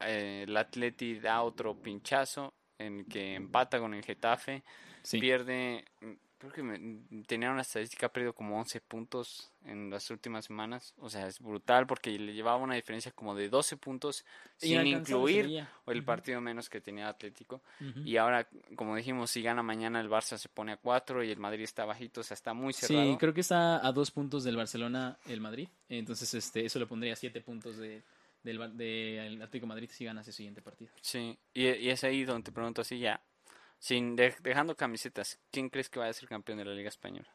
eh, el Atleti da otro pinchazo en que empata con el Getafe, Sí. pierde, creo que me- tenía una estadística, ha perdido como 11 puntos en las últimas semanas, o sea, es brutal porque le llevaba una diferencia como de 12 puntos sin incluir veía. el partido menos que tenía Atlético. Y ahora, como dijimos, si gana mañana el Barça se pone a 4 y el Madrid está bajito, o sea, está muy cerrado. Sí, creo que está a dos puntos del Barcelona el Madrid. Entonces, este, eso le pondría siete puntos de, del del Atlético de Madrid si gana ese siguiente partido. Sí, y, y es ahí donde te pregunto así ya, sin de- dejando camisetas, ¿quién crees que vaya a ser campeón de la Liga Española?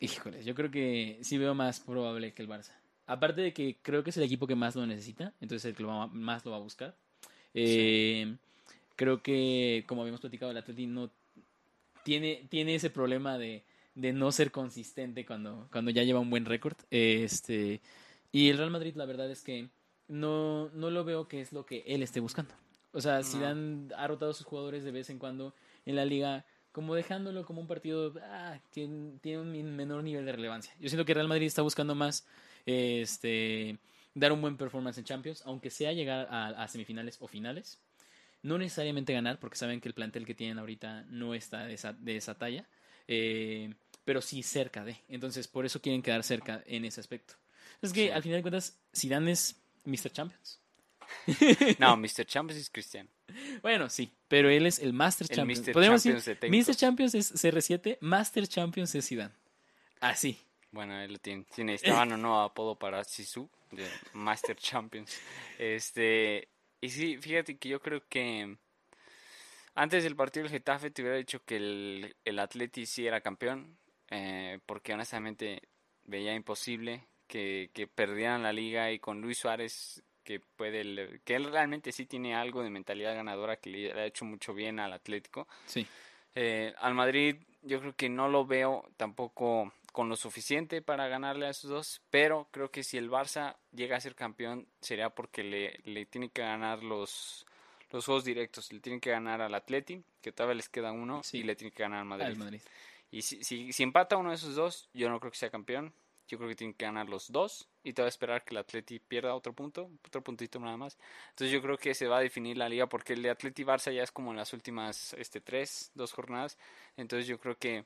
Híjoles, yo creo que sí veo más probable que el Barça. Aparte de que creo que es el equipo que más lo necesita, entonces el que lo va- más lo va a buscar. Eh, Creo que, como habíamos platicado, el Atleti no tiene, tiene ese problema de, de no ser consistente cuando, cuando ya lleva un buen récord. Este, y el Real Madrid, la verdad es que no, no lo veo que es lo que él esté buscando. O sea, No. Zidane ha rotado a sus jugadores de vez en cuando en la liga, como dejándolo como un partido ah, que tiene un menor nivel de relevancia. Yo siento que Real Madrid está buscando más este, dar un buen performance en Champions, aunque sea llegar a, a semifinales o finales. No necesariamente ganar, porque saben que el plantel que tienen ahorita no está de esa, de esa talla, eh, pero sí cerca de. Entonces, por eso quieren quedar cerca en ese aspecto. Es que Sí. al final de cuentas, Zidane es Mr. Champions. [laughs] No, Mr. Champions es Cristiano. Bueno, sí, pero él es el Master El Champions. Mr. Podemos Champions de decir. Mr. Champions es CR7, Master Champions es Zidane. Así. Bueno, él lo tiene. Tiene estaban o no apodo para Sisu, de Master Champions. Este, y sí, fíjate que yo creo que antes del partido del Getafe te hubiera dicho que el, el Atleti sí era campeón, eh, porque honestamente veía imposible que, que perdieran la liga y con Luis Suárez que puede que él realmente sí tiene algo de mentalidad ganadora que le ha hecho mucho bien al Atlético. Sí. Eh, al Madrid yo creo que no lo veo tampoco con lo suficiente para ganarle a esos dos, pero creo que si el Barça llega a ser campeón sería porque le, le tiene que ganar los, los juegos directos, le tiene que ganar al Atleti, que todavía les queda uno, Sí. y le tiene que ganar al Madrid. Al Madrid. Y si, si, si empata uno de esos dos, yo no creo que sea campeón. Yo creo que tienen que ganar los dos y todavía esperar que el Atleti pierda otro punto, otro puntito nada más. Entonces yo creo que se va a definir la liga porque el de Atleti Barça ya es como en las últimas este tres, dos jornadas. Entonces yo creo que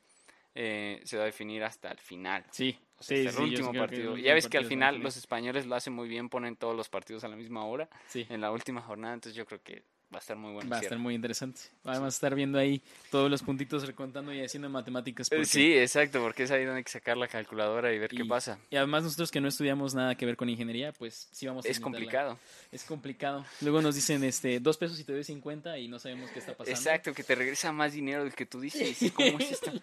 eh, se va a definir hasta el final. Sí. O sea, sí, hasta sí, el yo último partido. Ya ves que al va a final los españoles lo hacen muy bien, ponen todos los partidos a la misma hora Sí. en la última jornada. Entonces yo creo que va a estar muy bueno. Va a estar muy interesante. Vamos a estar viendo ahí todos los puntitos recontando y haciendo matemáticas. Porque... Sí, exacto, porque es ahí donde hay que sacar la calculadora y ver qué pasa. Y además nosotros que no estudiamos nada que ver con ingeniería, pues sí vamos a Es complicado. Es complicado. Luego nos dicen este dos pesos y te doy cincuenta y no sabemos qué está pasando. Exacto, que te regresa más dinero del que tú dices. ¿Cómo es esto? [laughs]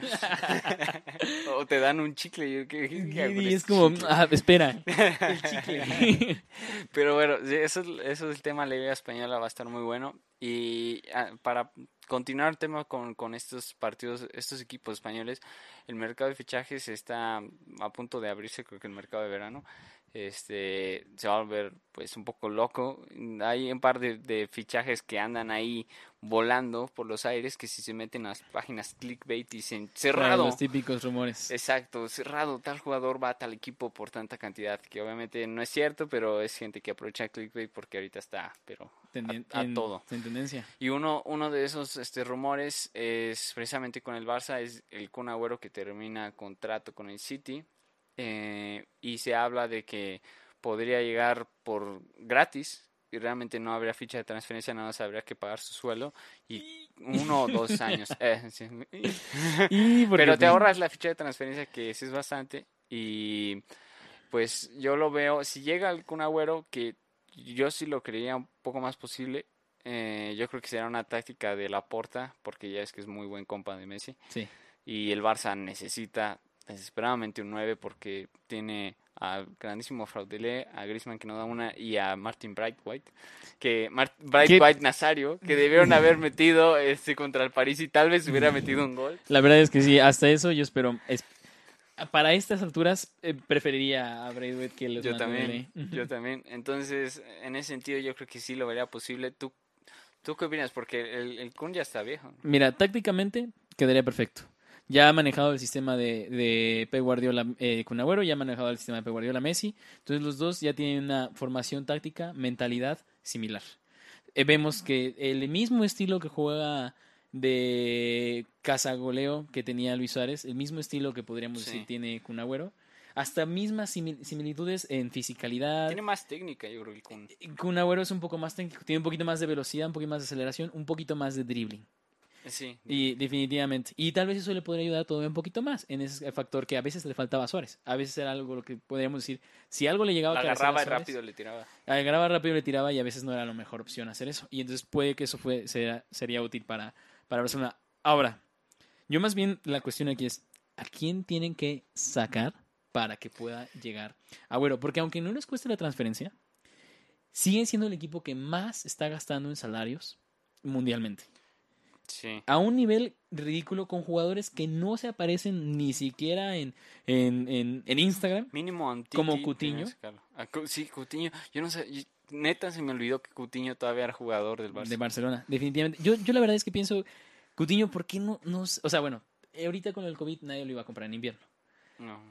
[laughs] o te dan un chicle. y es como, ah, espera, el [laughs] chicle. Pero bueno, eso, eso del tema la Liga Española va a estar muy bueno. Y ah, para continuar el tema con, con, estos partidos, estos equipos españoles, el mercado de fichajes está a punto de abrirse, creo que el mercado de verano este se va a volver pues un poco loco. Hay un par de, fichajes que andan ahí volando por los aires que si se meten a las páginas clickbait dicen cerrado. los típicos rumores. Exacto, cerrado, tal jugador va a tal equipo por tanta cantidad, que obviamente no es cierto, pero es gente que aprovecha clickbait porque ahorita está, pero a, todo. En tendencia. Y uno, uno de esos este, rumores es precisamente con el Barça, es el Kun Agüero que termina contrato con el City eh, y se habla de que podría llegar por gratis y realmente no habría ficha de transferencia, nada más habría que pagar su suelo y uno o dos años. [laughs] Eh, [laughs] Pero te pues ahorras la ficha de transferencia que es bastante y pues yo lo veo, si llega algún agüero que yo sí lo creía un poco más posible, eh, yo creo que será una táctica de la porta porque ya es que es muy buen compa de Messi. Sí. Y el Barça necesita desesperadamente un 9 porque tiene a grandísimo Fraudele, a Griezmann que no da una y a Martin Brightwhite, que Brightwhite Nazario, que debieron [laughs] haber metido este contra el París y tal vez hubiera metido un gol. La verdad es que sí, hasta eso yo espero para estas alturas eh, preferiría a Brightwhite que los Yo también, [laughs] yo también. Entonces, en ese sentido yo creo que sí lo vería posible. ¿Tú, tú qué opinas? Porque el, el Kun ya está viejo. Mira, tácticamente quedaría perfecto ya ha manejado el sistema de, de Pep Guardiola eh, Agüero, ya ha manejado el sistema de Pep Guardiola Messi. Entonces los dos ya tienen una formación táctica, mentalidad similar. Eh, vemos que el mismo estilo que juega de cazagoleo que tenía Luis Suárez, el mismo estilo que podríamos decir tiene Kun Agüero, hasta mismas similitudes en fisicalidad. Tiene más técnica, yo creo, el Kun. Kun Agüero es un poco más técnico, tiene un poquito más de velocidad, un poquito más de aceleración, un poquito más de dribbling. Sí. Y definitivamente. Y tal vez eso le podría ayudar todavía un poquito más en ese factor que a veces le faltaba a Suárez. A veces era algo lo que podríamos decir. Si algo le llegaba a Agarraba rápido le tiraba. Agarraba rápido le tiraba y a veces no era la mejor opción hacer eso. Y entonces puede que eso fue, sería útil para, para Barcelona. Ahora, yo más bien la cuestión aquí es, ¿a quién tienen que sacar para que pueda llegar Agüero? Porque aunque no les cueste la transferencia, siguen siendo el equipo que más está gastando en salarios mundialmente. A un nivel ridículo con jugadores que no se aparecen ni siquiera en, en, en, Instagram. Mínimo Como Cutiño. Sí, Cutiño. Yo no sé, neta se me olvidó que Cutiño todavía era jugador del Barcelona. De Barcelona, definitivamente. Yo, yo la verdad es que pienso, Cutiño, ¿por qué no, no... O sea, bueno, ahorita con el COVID nadie lo iba a comprar en invierno.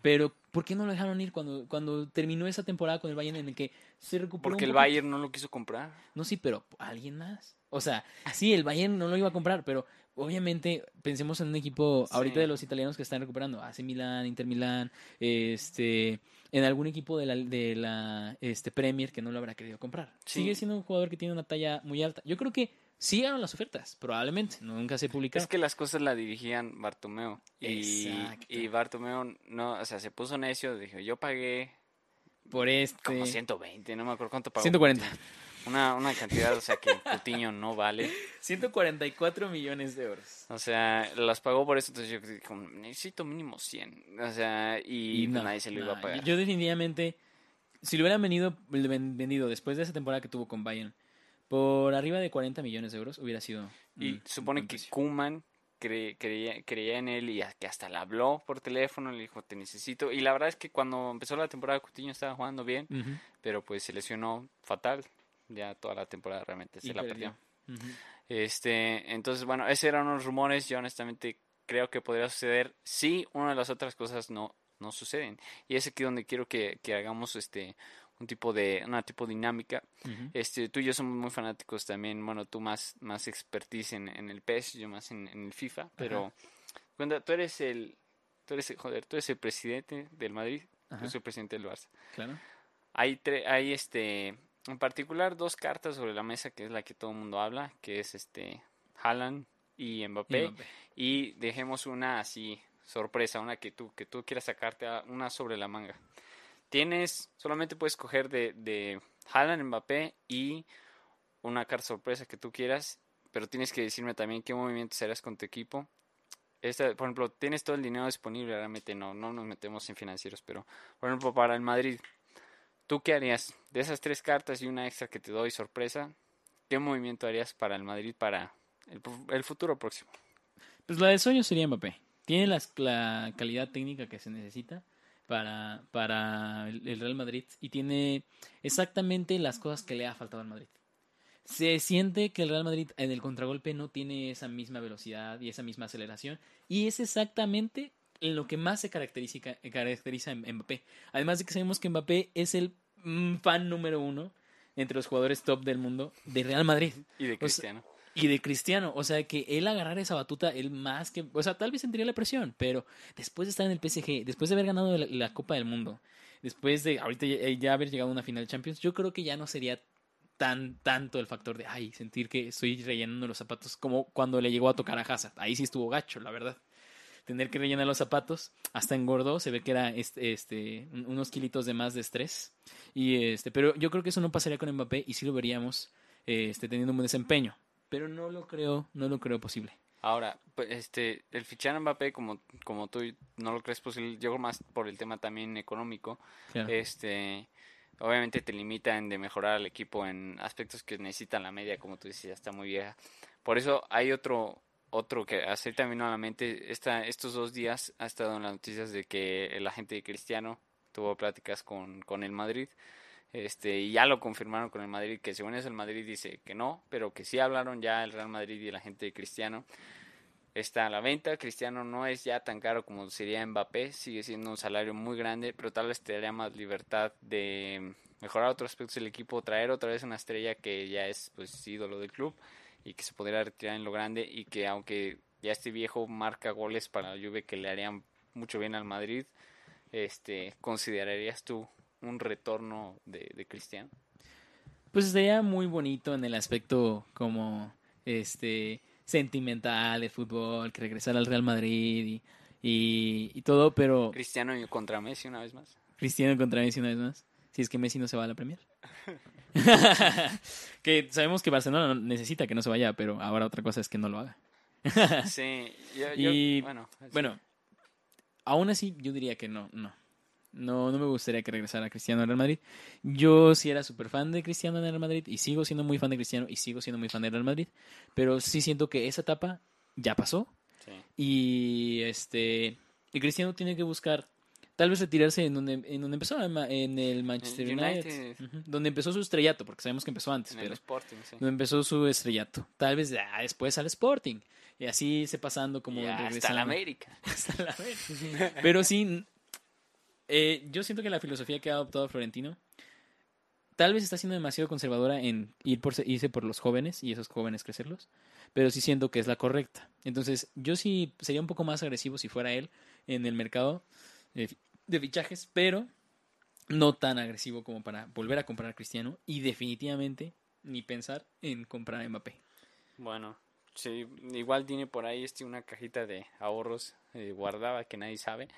Pero, ¿por qué no lo dejaron ir cuando, cuando terminó esa temporada con el Bayern en el que se recuperó? Porque el Bayern no lo quiso comprar. No, sí, pero alguien más. O sea, sí, el Bayern no lo iba a comprar, pero obviamente pensemos en un equipo ahorita de los italianos que están recuperando, AC Milan, Inter Milan, este, en algún equipo de la, de la este Premier que no lo habrá querido comprar. Sigue siendo un jugador que tiene una talla muy alta. Yo creo que sí las ofertas, probablemente, nunca se publicaron. Es que las cosas la dirigían Bartomeo y, y Bartomeo no, o sea, se puso necio, dijo, yo pagué por este como 120, no me acuerdo cuánto pagó. 140. Una, una cantidad, o sea, que Cutiño no vale. 144 millones de euros. O sea, las pagó por eso, entonces yo dije, necesito mínimo 100. O sea, y, nadie se lo iba a pagar. Yo definitivamente, si lo hubieran venido, vendido después de esa temporada que tuvo con Bayern, por arriba de 40 millones de euros, hubiera sido... Y supone que Kuman creía, creía, en él y que hasta le habló por teléfono, le dijo, te necesito. Y la verdad es que cuando empezó la temporada, Cutiño estaba jugando bien, pero pues se lesionó fatal ya toda la temporada realmente se la perdió. Este, entonces, bueno, esos eran unos rumores. Yo honestamente creo que podría suceder si una de las otras cosas no, no suceden. Y es aquí donde quiero que, que hagamos este un tipo de una tipo dinámica. Este, tú y yo somos muy fanáticos también, bueno, tú más más expertise en, en el PES, yo más en, el FIFA, pero cuando tú eres el tú eres joder, tú eres el presidente del Madrid, yo soy el presidente del Barça. Claro. Hay hay este en particular dos cartas sobre la mesa que es la que todo el mundo habla, que es este Haaland y Mbappé. Y Mbappé. Y dejemos una así sorpresa, una que tú que tú quieras sacarte una sobre la manga. Tienes solamente puedes coger de de Haaland, Mbappé y una carta sorpresa que tú quieras, pero tienes que decirme también qué movimientos harás con tu equipo. Esta, por ejemplo, tienes todo el dinero disponible, realmente no, no nos metemos en financieros, pero por ejemplo, para el Madrid, ¿tú qué harías? De esas tres cartas y una extra que te doy sorpresa, ¿qué movimiento harías para el Madrid para el, fu- el futuro próximo? Pues la de sueño sería Mbappé. Tiene la calidad técnica que se necesita para, para el Real Madrid y tiene exactamente las cosas que le ha faltado al Madrid. Se siente que el Real Madrid en el contragolpe no tiene esa misma velocidad y esa misma aceleración y es exactamente en lo que más se caracteriza, caracteriza a Mbappé. Además de que sabemos que Mbappé es el fan número uno entre los jugadores top del mundo de Real Madrid Y de sea, Cristiano. y de Cristiano. O sea, que él agarrar esa batuta, él más que. O sea, tal vez sentiría la presión, pero después de estar en el PSG, después de haber ganado la, la Copa del Mundo, después de ahorita ya, ya haber llegado a una final de Champions, yo creo que ya no sería tan tanto el factor de, ay, sentir que estoy rellenando los zapatos como cuando le llegó a tocar a Hazard. Ahí sí estuvo gacho, la verdad. Tener que rellenar los zapatos, hasta engordó, se ve que era este, este, un- unos kilitos de más de estrés. Y este, pero yo creo que eso no pasaría con Mbappé y sí lo veríamos este, teniendo un buen desempeño. Pero no lo creo, no lo creo posible. Ahora, pues, este, el fichar a Mbappé, como, como tú no lo crees posible, yo más por el tema también económico, Claro. este, obviamente te limitan de mejorar al equipo en aspectos que necesitan la media, como tú dices, ya está muy vieja. Por eso hay otro, otro que hacer también a la mente, esta, estos dos días ha estado en las noticias de que el agente de Cristiano tuvo pláticas con, con el Madrid. Este, y ya lo confirmaron con el Madrid, que según eso el Madrid dice que no, pero que sí hablaron ya el Real Madrid y la gente de Cristiano. Está a la venta, Cristiano no es ya tan caro como sería Mbappé, sigue siendo un salario muy grande, pero tal vez te daría más libertad de mejorar otros aspectos del equipo, traer otra vez una estrella que ya es pues ídolo del club y que se podría retirar en lo grande y que aunque ya este viejo marca goles para la Juve que le harían mucho bien al Madrid, este, ¿considerarías tú un retorno de, de Cristiano? Pues estaría muy bonito en el aspecto como este sentimental de fútbol, que regresara al Real Madrid y, y, y todo, pero Cristiano contra Messi una vez más. Cristiano contra Messi una vez más. Si es que Messi no se va a la Premier. [laughs] [laughs] que sabemos que Barcelona necesita que no se vaya, pero ahora otra cosa es que no lo haga. [laughs] Sí, yo, yo- Y, bueno. Bueno, aún así yo diría que no, no. No, no me gustaría que regresara Cristiano al Real Madrid. Yo sí era súper fan de Cristiano en el Real Madrid y sigo siendo muy fan de Cristiano y sigo siendo muy fan del Real Madrid. Pero sí siento que esa etapa ya pasó sí. y este y Cristiano tiene que buscar tal vez retirarse en donde, en donde empezó en el Manchester United, donde empezó su estrellato, porque sabemos que empezó antes, en el pero Sporting, sí. donde empezó su estrellato. Tal vez ah, después al Sporting y así se pasando como [laughs] hasta la América. Hasta la vez. Pero sí, eh, yo siento que la filosofía que ha adoptado Florentino tal vez está siendo demasiado conservadora en ir por, irse por los jóvenes y esos jóvenes crecerlos, pero sí siento que es la correcta. Entonces, yo sí sería un poco más agresivo si fuera él en el mercado de, fichajes, pero no tan agresivo como para volver a comprar a Cristiano y definitivamente ni pensar en comprar a Mbappé. Bueno, sí, igual tiene por ahí este una cajita de ahorros eh, guardada que nadie sabe.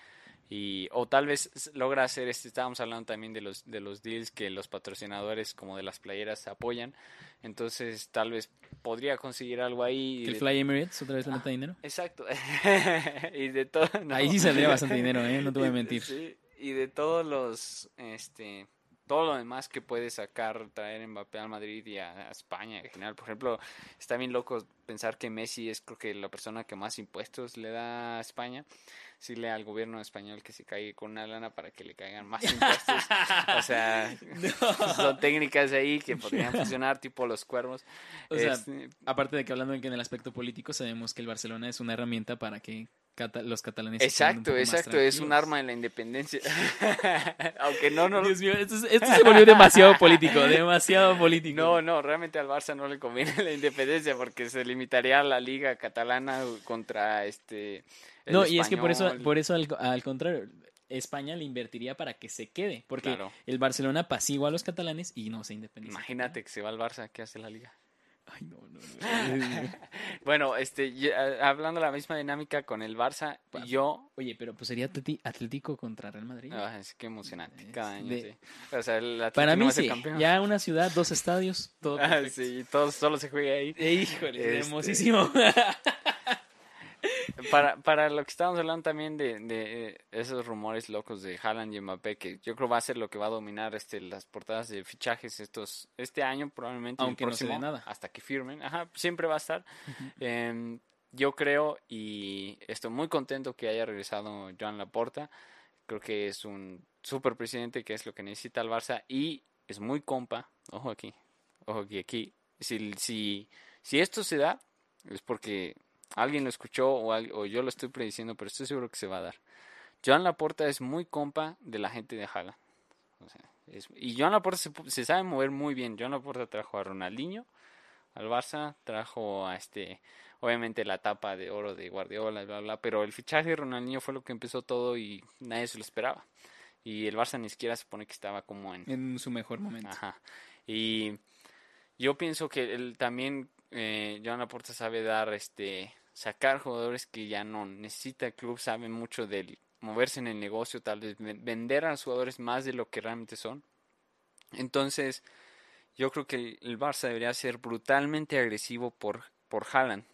Y, o tal vez logra hacer este, estábamos hablando también de los, de los deals que los patrocinadores como de las playeras apoyan. Entonces, tal vez podría conseguir algo ahí. el de- Fly Emirates otra vez le meta dinero. Exacto. [laughs] y de todo. no. Ahí sí saldría bastante [laughs] dinero, ¿eh? No te voy a mentir. sí, y de todos los, este, todo lo demás que puede sacar, traer Mbappé al Madrid y a, a España en general. Por ejemplo, está bien loco pensar que Messi es creo que la persona que más impuestos le da a España. Decirle al gobierno español que se caiga con una lana para que le caigan más impuestos. o sea, [laughs] son técnicas ahí que [laughs] podrían funcionar, tipo los cuervos. O sea, Este, Aparte de que hablando en que en el aspecto político sabemos que el Barcelona es una herramienta para que cata- los catalanes exacto, exacto, es un arma de la independencia. [laughs] Aunque no, no, Dios mío, esto, es- esto se volvió demasiado político, demasiado político. No, no, realmente al Barça no le conviene la independencia porque se limitaría a la liga catalana contra este. El No, y es que por eso, por eso al, al contrario, España le invertiría para que se quede, porque Claro. el Barcelona apacigua a los catalanes y no se independiza. Imagínate que se va al Barça, ¿qué hace la liga? Ay, no, no, no. [laughs] Bueno, este, a- hablando de la misma dinámica con el Barça, Pa- yo Oye, pero pues sería Atlético contra Real Madrid. Ah, es que emocionante, cada año, de- sí. O sea, el Atlético Para mí sí, ya una [laughs] ciudad, dos estadios, todo. Ah, sí, todo, solo se juega ahí. Eh, Híjole, Este- hermosísimo. [laughs] Para, para lo que estábamos hablando también de, de eh, esos rumores locos de Haaland y Mbappé, que yo creo va a ser lo que va a dominar este las portadas de fichajes estos este año probablemente el Aunque no se nada. hasta que firmen. Ajá, siempre va a estar. Em, yo creo y estoy muy contento que haya regresado Joan Laporta. Creo que es un super presidente, que es lo que necesita el Barça y es muy compa. Ojo aquí, ojo aquí, aquí. Si, si, si esto se da, es porque alguien lo escuchó o, o yo lo estoy prediciendo, pero estoy seguro que se va a dar. Joan Laporta es muy compa de la gente de Jala. O sea, es- y Joan Laporta se, se sabe mover muy bien. Joan Laporta trajo a Ronaldinho al Barça, trajo a este, obviamente la tapa de oro de Guardiola, bla, bla, pero el fichaje de Ronaldinho fue lo que empezó todo y nadie se lo esperaba. Y el Barça ni siquiera se supone que estaba como en, en su mejor momento. Ajá. Y yo pienso que él también, eh, Joan Laporta sabe dar, este, sacar jugadores que ya no necesita el club, sabe mucho del moverse en el negocio, tal vez ven- vender a los jugadores más de lo que realmente son. Entonces, yo creo que el, Barça debería ser brutalmente agresivo por, por Haaland.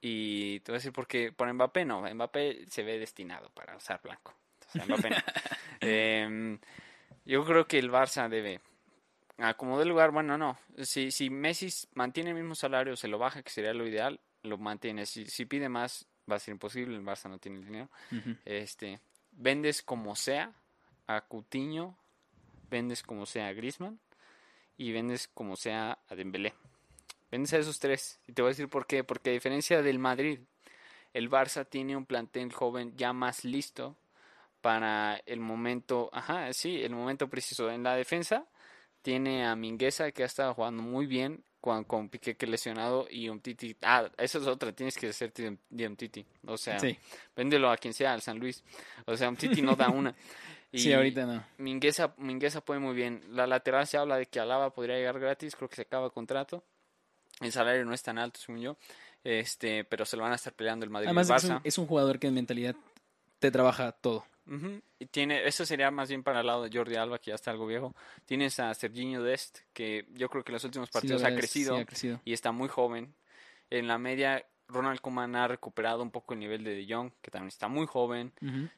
Y te voy a decir porque por Mbappé no, Mbappé se ve destinado para usar blanco. Mbappé no. [laughs] Em, yo creo que el Barça debe acomodar el lugar, bueno, no. Si, si Messi mantiene el mismo salario, se lo baja, que sería lo ideal, lo mantiene. Si, si pide más, va a ser imposible, el Barça no tiene el dinero. Este, vendes como sea a Coutinho, vendes como sea a Griezmann y vendes como sea a Dembélé. Vendes a esos tres. Y te voy a decir por qué. Porque a diferencia del Madrid, el Barça tiene un plantel joven ya más listo para el momento, ajá, sí, el momento preciso. En la defensa tiene a Mingueza que ha estado jugando muy bien con, con Piqué que lesionado y un Titi. Ah, eso es otra, tienes que hacerte de un Titi. O sea, Sí, véndelo a quien sea, al San Luis. O sea, un Titi no da [laughs] una. Y sí, ahorita no. Mingueza, Mingueza puede muy bien. La lateral se habla de que Alaba podría llegar gratis, creo que se acaba el contrato. El salario no es tan alto, según yo. Este, pero se lo van a estar peleando el Madrid y el Además, es Barça. un, es un jugador que en mentalidad te trabaja todo. Ujú, Y tiene, eso sería más bien para el lado de Jordi Alba, que ya está algo viejo. Tienes a Serginho Dest, que yo creo que en los últimos Sí, partidos ha sí, crecido ha crecido. y está muy joven. En la media, Ronald Koeman ha recuperado un poco el nivel de De Jong, que también está muy joven.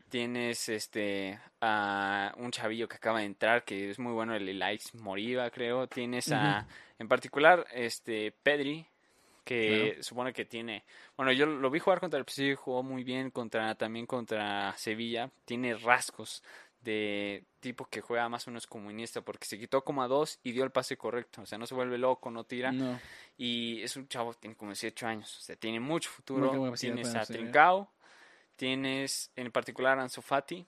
Tienes este a un chavillo que acaba de entrar, que es muy bueno, el Elias Moriba, creo. Tienes a, en particular, este Pedri, que supone que tiene, bueno, yo lo vi jugar contra el PSG, jugó muy bien contra también contra Sevilla, tiene rasgos de tipo que juega más o menos como Iniesta, porque se quitó como a dos y dio el pase correcto, o sea, no se vuelve loco, no tira, No, y es un chavo, tiene como 18 años, o sea, tiene mucho futuro. Tienes a. Trincao, tienes en particular a Ansu Fati,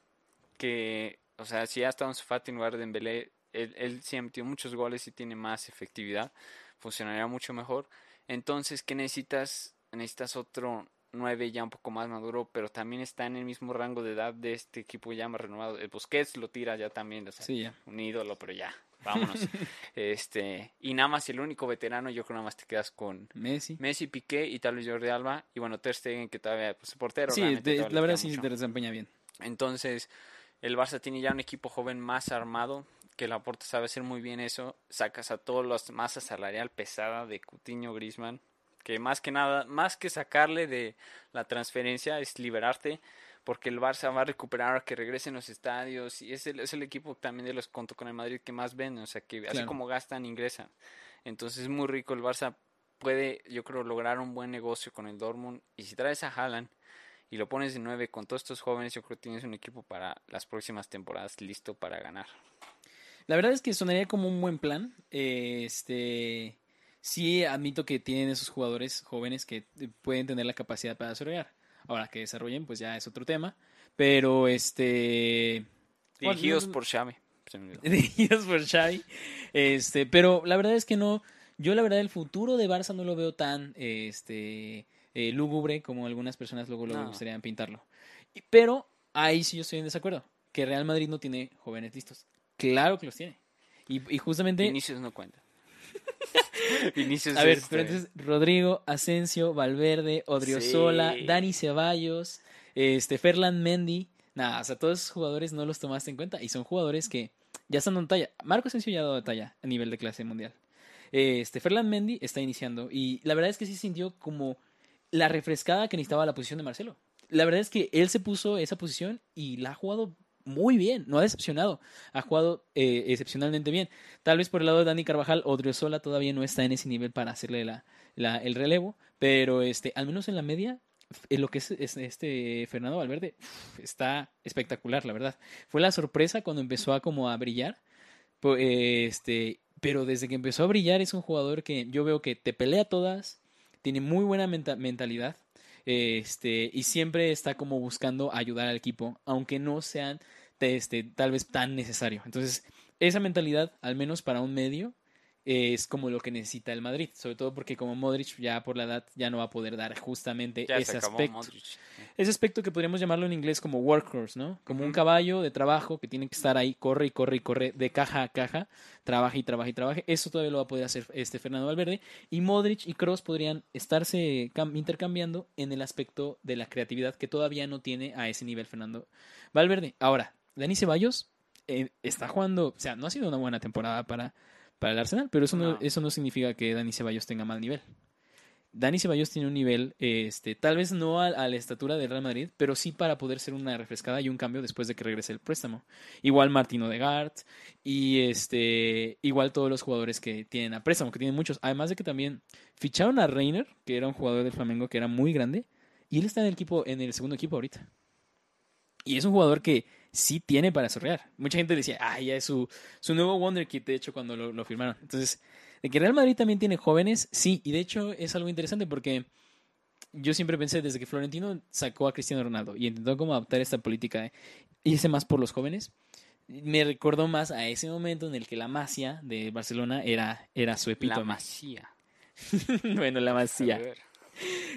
que, o sea, si ha estado Ansu Fati en lugar de Dembélé, él, él sí ha metido muchos goles y tiene más efectividad, funcionaría mucho mejor. Entonces, ¿qué necesitas? Necesitas otro 9 ya un poco más maduro, pero también está en el mismo rango de edad de este equipo ya más renovado. El Busquets lo tira ya también, o sea, sí, ya. un ídolo, pero ya, vámonos. [laughs] este, y nada más el único veterano, yo creo nada más te quedas con Messi. Messi, Piqué y tal vez Jordi Alba y bueno, Ter Stegen que todavía pues portero, Sí, la verdad sí te desempeña bien. Entonces, el Barça tiene ya un equipo joven más armado, que Laporta sabe hacer muy bien eso, sacas a todos los masa salarial pesada de Coutinho, Griezmann, que más que nada, más que sacarle de la transferencia es liberarte porque el Barça va a recuperar que regresen los estadios y es el, es el equipo también de los junto con el Madrid que más venden, o sea que así Claro. como gastan ingresan. Entonces es muy rico el Barça puede, yo creo, lograr un buen negocio con el Dortmund y si traes a Haaland y lo pones de nueve con todos estos jóvenes, yo creo que tienes un equipo para las próximas temporadas listo para ganar. La verdad es que sonaría como un buen plan. Eh, Este, sí admito que tienen esos jugadores jóvenes que pueden tener la capacidad para desarrollar. Ahora que desarrollen, pues ya es otro tema. Pero este, Dirigidos por Xavi. [laughs] dirigidos por Xavi. Este, pero la verdad es que no. Yo la verdad el futuro de Barça no lo veo tan este eh, lúgubre como algunas personas luego, luego No. gustarían pintarlo. Pero ahí sí yo estoy en desacuerdo. que Real Madrid no tiene jóvenes listos. Claro que los tiene. Y, y justamente... Vinicius no cuenta. [laughs] Vinicius A ver, pero este, entonces Rodrigo, Asensio, Valverde, Odriozola, Sí. Dani Ceballos, este, Ferland Mendy. Nada, o sea, todos esos jugadores no los tomaste en cuenta y son jugadores que ya están dando talla. Marco Asensio ya ha dado talla a nivel de clase mundial. Este, Ferland Mendy está iniciando y la verdad es que sí sintió como la refrescada que necesitaba la posición de Marcelo. La verdad es que él se puso esa posición y la ha jugado muy bien, no ha decepcionado, ha jugado eh, excepcionalmente bien. Tal vez por el lado de Dani Carvajal, Odriozola todavía no está en ese nivel para hacerle la, la- el relevo, pero este, al menos en la media, en lo que es, es este Fernando Valverde, está espectacular, la verdad. Fue la sorpresa cuando empezó a como a brillar, eh, este, pero desde que empezó a brillar es un jugador que yo veo que te pelea todas, tiene muy buena menta- mentalidad, este, y siempre está como buscando ayudar al equipo, aunque no sean este, tal vez tan necesario. Entonces, esa mentalidad, al menos para un medio, es como lo que necesita el Madrid, sobre todo porque como Modric ya por la edad ya no va a poder dar justamente ya ese aspecto. Modric. Ese aspecto que podríamos llamarlo en inglés como workhorse, ¿no? Como un caballo de trabajo que tiene que estar ahí, corre y corre y corre de caja a caja, trabaja y trabaja y trabaja. Eso todavía lo va a poder hacer este Fernando Valverde. Y Modric y Kroos podrían estarse cam- intercambiando en el aspecto de la creatividad que todavía no tiene a ese nivel Fernando Valverde. Ahora, Dani Ceballos eh, está jugando, o sea, no ha sido una buena temporada para, para el Arsenal, pero eso no, No. eso no significa que Dani Ceballos tenga mal nivel. Dani Ceballos tiene un nivel, este, tal vez no a, a la estatura del Real Madrid, pero sí para poder ser una refrescada y un cambio después de que regrese el préstamo. Igual Martino de y este, igual todos los jugadores que tienen a préstamo, que tienen muchos. Además de que también ficharon a Reiner, que era un jugador del Flamengo que era muy grande, y él está en el equipo, en el segundo equipo ahorita. Y es un jugador que sí tiene para sorrear. Mucha gente decía, ah, ya es su, su nuevo Wonder Kid, de hecho, cuando lo, lo firmaron. Entonces, de que Real Madrid también tiene jóvenes, sí, y de hecho es algo interesante porque yo siempre pensé desde que Florentino sacó a Cristiano Ronaldo y intentó como adaptar esta política de irse más por los jóvenes, me recordó más a ese momento en el que la Masia de Barcelona era, era su La epítome. Masía. [laughs] bueno, la A Masia. ver.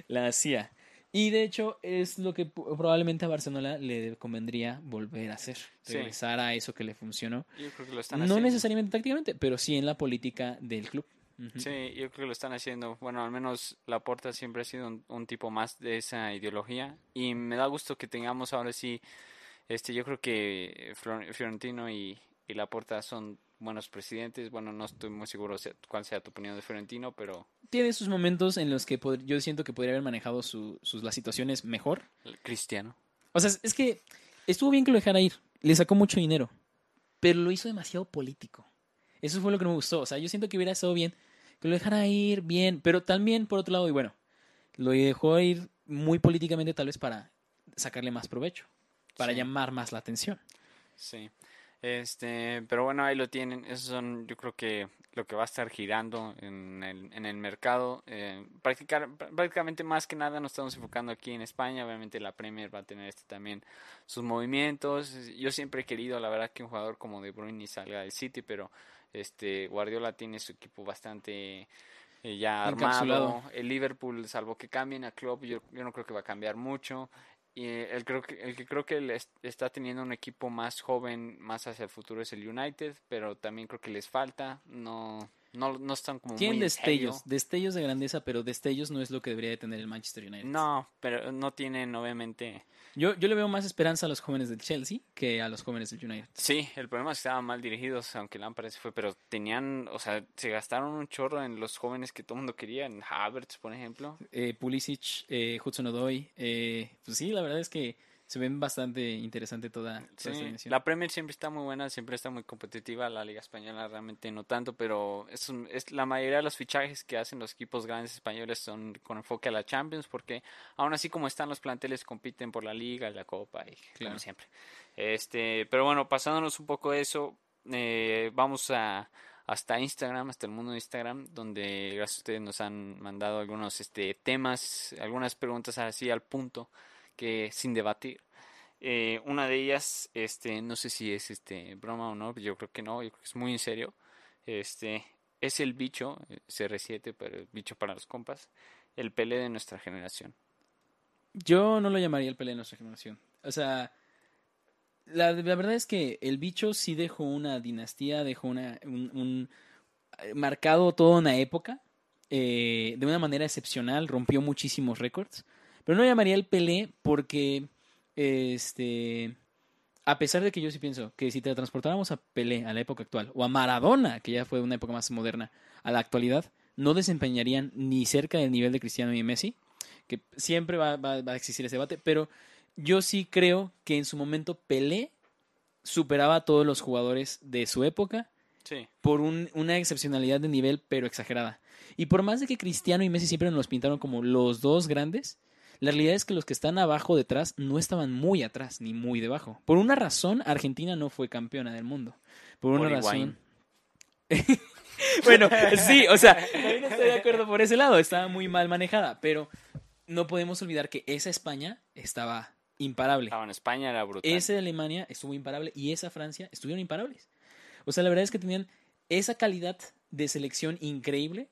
La hacía. Y de hecho es lo que probablemente a Barcelona le convendría volver a hacer. Sí. Regresar a eso que le funcionó. Yo creo que lo están No haciendo. necesariamente tácticamente, pero sí en la política del club. Ujú. Sí, yo creo que lo están haciendo. Bueno, al menos Laporta siempre ha sido un, un tipo más de esa ideología y me da gusto que tengamos ahora sí, este, yo creo que Flor- Fiorentino y, y Laporta son buenos presidentes. Bueno, no estoy muy seguro se- cuál sea tu opinión de Fiorentino, pero Tiene sus momentos en los que yo siento que podría haber manejado su- sus, las situaciones mejor. el cristiano. O sea, es- es que estuvo bien que lo dejara ir. Le sacó mucho dinero. Pero lo hizo demasiado político. Eso fue lo que no me gustó. O sea, yo siento que hubiera estado bien que lo dejara ir bien. Pero también, por otro lado, y bueno, lo dejó ir muy políticamente tal vez para sacarle más provecho. Para Sí. llamar más la atención. Sí. Este, pero bueno, ahí lo tienen. Esos son, yo creo que lo que va a estar girando en el, en el mercado. Eh, practicar, pr- prácticamente más que nada nos estamos enfocando aquí en España. Obviamente la Premier va a tener este también sus movimientos. Yo siempre he querido, la verdad, que un jugador como De Bruyne salga del City, pero este Guardiola tiene su equipo bastante eh, ya armado. El Liverpool, salvo que cambien a Klopp, yo, yo no creo que va a cambiar mucho. Y el, creo que, el que creo que le est- está teniendo un equipo más joven, más hacia el futuro es el United, pero también creo que les falta, no, no, no están como Tienen destellos, serio. destellos de grandeza, pero destellos no es lo que debería de tener el Manchester United. No, pero no tienen obviamente... Yo, yo le veo más esperanza a los jóvenes del Chelsea que a los jóvenes del United. Sí, el problema es que estaban mal dirigidos, aunque Lampard se fue, pero tenían, o sea, se gastaron un chorro en los jóvenes que todo el mundo quería, en Havertz, por ejemplo. eh, Pulisic, eh, Hudson Odoi. eh, pues sí, la verdad es que se ven bastante interesante toda, toda Sí, esta la Premier siempre está muy buena, siempre está muy competitiva, la Liga Española realmente no tanto, pero es, un- es la mayoría de los fichajes que hacen los equipos grandes españoles son con enfoque a la Champions, porque aún así como están los planteles compiten por la Liga la Copa y Claro. como siempre. Este, pero bueno, pasándonos un poco de eso, eh, vamos a hasta Instagram, hasta el mundo de Instagram, donde gracias a ustedes nos han mandado algunos este temas, algunas preguntas así al punto que sin debatir. Eh, una de ellas, este, no sé si es este broma o no, yo creo que no, yo creo que es muy en serio. Este, es el bicho, eh, CR7, pero el bicho para los compas, el Pele de nuestra generación. Yo no lo llamaría el pelea de nuestra generación. O sea, la, la verdad es que el bicho sí dejó una dinastía, dejó una, un, eh, marcado toda una época de una manera excepcional, rompió muchísimos récords, pero no llamaría el Pelé porque, este, a pesar de que yo sí pienso que si te transportáramos a Pelé a la época actual o a Maradona, que ya fue una época más moderna, a la actualidad, no desempeñarían ni cerca del nivel de Cristiano y Messi, que siempre va, va- va a existir ese debate, pero yo sí creo que en su momento Pelé superaba a todos los jugadores de su época Sí. por un- una excepcionalidad de nivel, pero exagerada. Y por más de que Cristiano y Messi siempre nos los pintaron como los dos grandes, la realidad es que los que están abajo detrás no estaban muy atrás ni muy debajo. Por una razón, Argentina no fue campeona del mundo. Por una razón. [laughs] Bueno, sí, o sea, también estoy de acuerdo por ese lado. Estaba muy mal manejada, pero no podemos olvidar que esa España estaba imparable. Estaba en España, era brutal. Esa de Alemania estuvo imparable y esa Francia estuvieron imparables. O sea, la verdad es que tenían esa calidad de selección increíble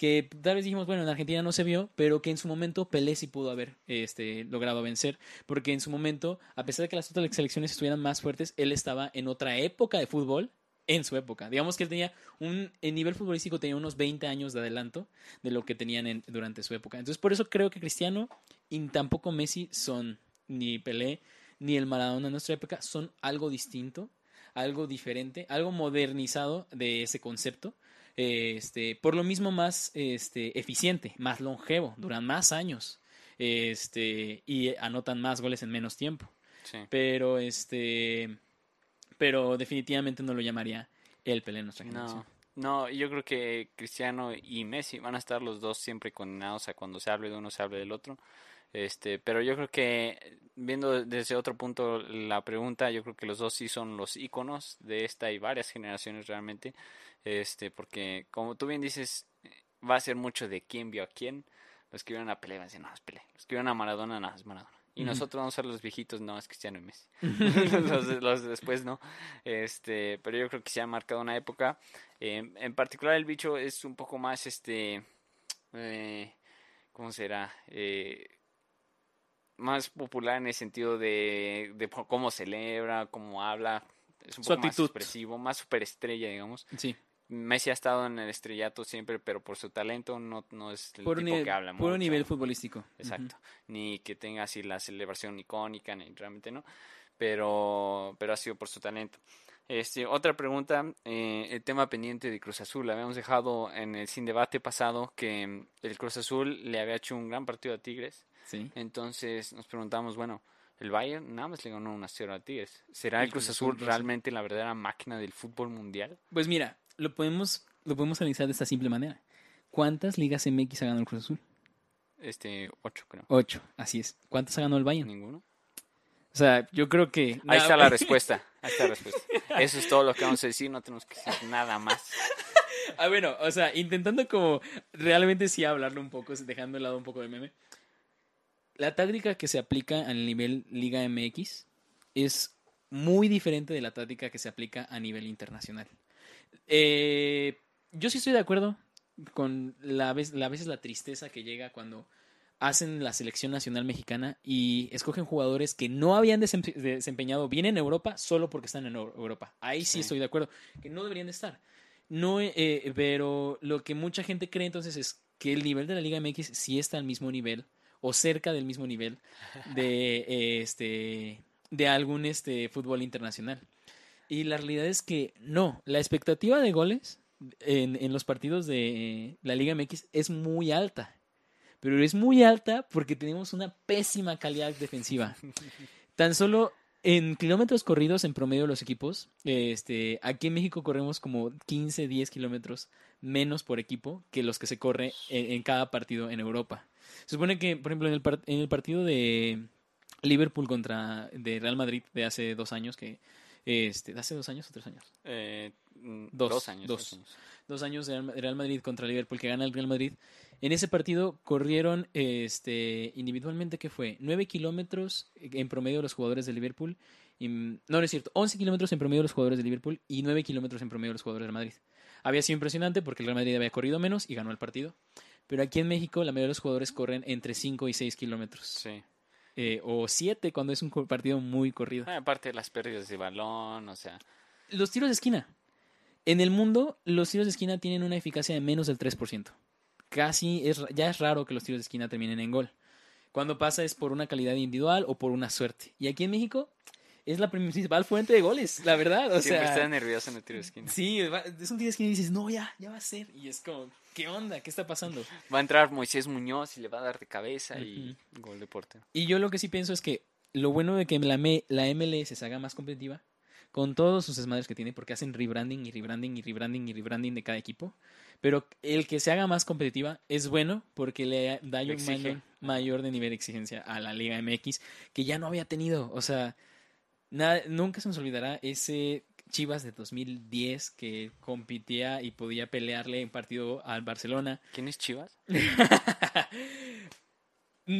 que tal vez dijimos, bueno, en Argentina no se vio, pero que en su momento Pelé sí pudo haber este, logrado vencer, porque en su momento, a pesar de que las otras selecciones estuvieran más fuertes, él estaba en otra época de fútbol, en su época. Digamos que él tenía un, en nivel futbolístico tenía unos 20 años de adelanto de lo que tenían en- durante su época. Entonces, por eso creo que Cristiano y tampoco Messi son ni Pelé ni el Maradona de nuestra época, son algo distinto, algo diferente, algo modernizado de ese concepto. Este, por lo mismo más este, eficiente, más longevo, duran más años este, y anotan más goles en menos tiempo. Sí. Pero este, pero definitivamente no lo llamaría el Pelé en nuestra No, generación. no, yo creo que Cristiano y Messi van a estar los dos siempre condenados a cuando se hable de uno se hable del otro. Este, pero yo creo que viendo desde otro punto la pregunta, yo creo que los dos sí son los íconos de esta y varias generaciones realmente. Este, porque como tú bien dices, va a ser mucho de quién vio a quién. Los que vieron a Pelé van a decir, no, es Pelé. Los que vieron a Maradona, no, es Maradona. Y nosotros vamos a ser los viejitos, no, es Cristiano y Messi. [laughs] [laughs] los, los de después no. Este, pero yo creo que se ha marcado una época. Eh, en particular el bicho es un poco más, este, eh, ¿cómo será? Eh, más popular en el sentido de, de cómo celebra, cómo habla. Es un Su poco más actitud. expresivo, más superestrella, digamos. Sí, Messi ha estado en el estrellato siempre, pero por su talento no, no es el por un tipo nivel, que habla puro mucho. nivel futbolístico. Exacto. Ni que tenga así la celebración icónica, ni realmente no. Pero, pero ha sido por su talento. Este, otra pregunta, eh, el tema pendiente de Cruz Azul. Habíamos dejado en el sin debate pasado que mm, el Cruz Azul le había hecho un gran partido a Tigres. Sí. Entonces nos preguntamos, bueno, el Bayern nada más le ganó 1 0 a Tigres. ¿Será El el Cruz Cruz Azul realmente la verdadera máquina del fútbol mundial? Pues mira, lo podemos, lo podemos analizar de esta simple manera. ¿Cuántas ligas MX ha ganado el Cruz Azul? Este, 8 creo. Ocho, así es. ¿Cuántas ha ganado el Bayern? ¿Ninguno? O sea, yo creo que... Ahí No, está la [laughs] respuesta. Respuesta. Eso es todo lo que vamos a decir. No tenemos que decir nada más. Ah, bueno, o sea, intentando como realmente sí hablarlo un poco, dejando de lado un poco de meme. La táctica que se aplica al nivel Liga MX es muy diferente de la táctica que se aplica a nivel internacional. Eh, yo sí estoy de acuerdo con la, vez, la veces la tristeza que llega cuando hacen la selección nacional mexicana y escogen jugadores que no habían desem- desempeñado bien en Europa solo porque están en Eu- Europa. Ahí sí, Sí. estoy de acuerdo, que no deberían de estar. No, eh, pero lo que mucha gente cree entonces es que el nivel de la Liga MX sí está al mismo nivel o cerca del mismo nivel de [laughs] eh, este de algún este fútbol internacional. Y la realidad es que no, la expectativa de goles en, en los partidos de la Liga MX es muy alta. Pero es muy alta porque tenemos una pésima calidad defensiva. [laughs] Tan solo en kilómetros corridos en promedio los equipos, este, aquí en México corremos como 15, 10 kilómetros menos por equipo que los que se corre en, en cada partido en Europa. Se supone que, por ejemplo, en el, par- en el partido de Liverpool contra de Real Madrid de hace dos años, que este, ¿de hace dos años o tres años? Eh, mm, Dos, dos años. dos. dos años. dos años de Real Madrid contra Liverpool que gana el Real Madrid. En ese partido corrieron este, individualmente, ¿qué fue? 9 kilómetros en promedio los jugadores de Liverpool. Y, no, no es cierto. 11 kilómetros en promedio los jugadores de Liverpool y 9 kilómetros en promedio los jugadores del Madrid. Había sido impresionante porque el Real Madrid había corrido menos y ganó el partido. Pero aquí en México la mayoría de los jugadores corren entre 5 y 6 kilómetros. Sí. eh, o siete cuando es un partido muy corrido. Ah, aparte de las pérdidas de balón, o sea, Los tiros de esquina. En el mundo, los tiros de esquina tienen una eficacia de menos del 3%. Casi es, ya es raro que los tiros de esquina terminen en gol. Cuando pasa es por una calidad individual o por una suerte. Y aquí en México es la principal fuente de goles, la verdad. O siempre sea, está nervioso en el tiro de esquina. sí, es un tiro de esquina y dices, no, ya, ya va a ser. Y es como, ¿qué onda? ¿Qué está pasando? Va a entrar Moisés Muñoz y le va a dar de cabeza y gol de portero. Y yo lo que sí pienso es que lo bueno de que la, la MLS se haga más competitiva, con todos sus desmadres que tiene, porque hacen rebranding y rebranding y rebranding y rebranding de cada equipo, pero el que se haga más competitiva es bueno porque le da un mayor, mayor de nivel de exigencia a la Liga MX que ya no había tenido. O sea, nada, nunca se nos olvidará ese Chivas de 2010 que competía y podía pelearle en partido al Barcelona. ¿Quién es Chivas? [laughs]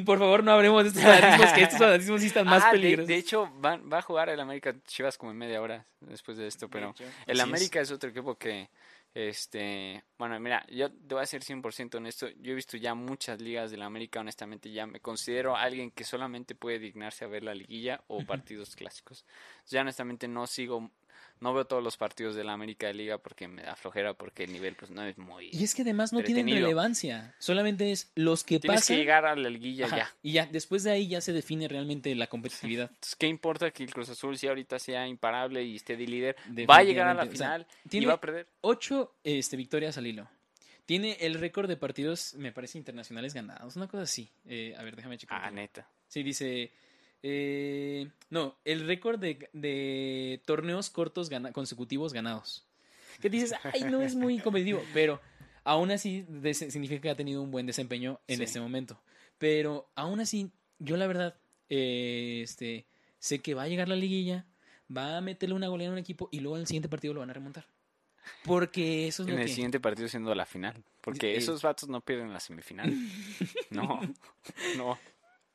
Por favor, no hablemos de estos fanatismos, que estos fanatismos sí están más Ah, de- peligrosos. De, hecho, va, va a jugar el América Chivas como en media hora después de esto, pero hecho, el así América es. otro equipo que, este, bueno, mira, yo te voy a ser 100% honesto, yo he visto ya muchas ligas del América, honestamente ya me considero alguien que solamente puede dignarse a ver la liguilla o [laughs] partidos clásicos. Ya honestamente no sigo, no veo todos los partidos de la América de Liga porque me da flojera, porque el nivel pues no es muy... Y es que además no tienen relevancia. Solamente es los que Tienes pasan. que llegar a la liguilla Ajá, ya. Y ya, después de ahí ya se define realmente la competitividad. Entonces, ¿qué importa que el Cruz Azul sí ahorita sea imparable y esté de líder? Va a llegar a la Definitivamente. O sea, final y va a perder. Ocho este, victorias al hilo. Tiene el récord de partidos, me parece, internacionales ganados. Una cosa así. Eh, a ver, déjame checar. Ah, neta. Sí, dice. Eh, no, el récord de, de torneos cortos gana- consecutivos ganados. Que dices, ay, no es muy competitivo, pero aún así significa que ha tenido un buen desempeño en Sí. este momento. Pero aún así, yo la verdad, eh, este, sé que va a llegar la liguilla, va a meterle una goleada a un equipo y luego en el siguiente partido lo van a remontar. Porque eso es En lo el que... siguiente partido siendo la final. Porque Eh, esos vatos no pierden la semifinal. [laughs] No, no.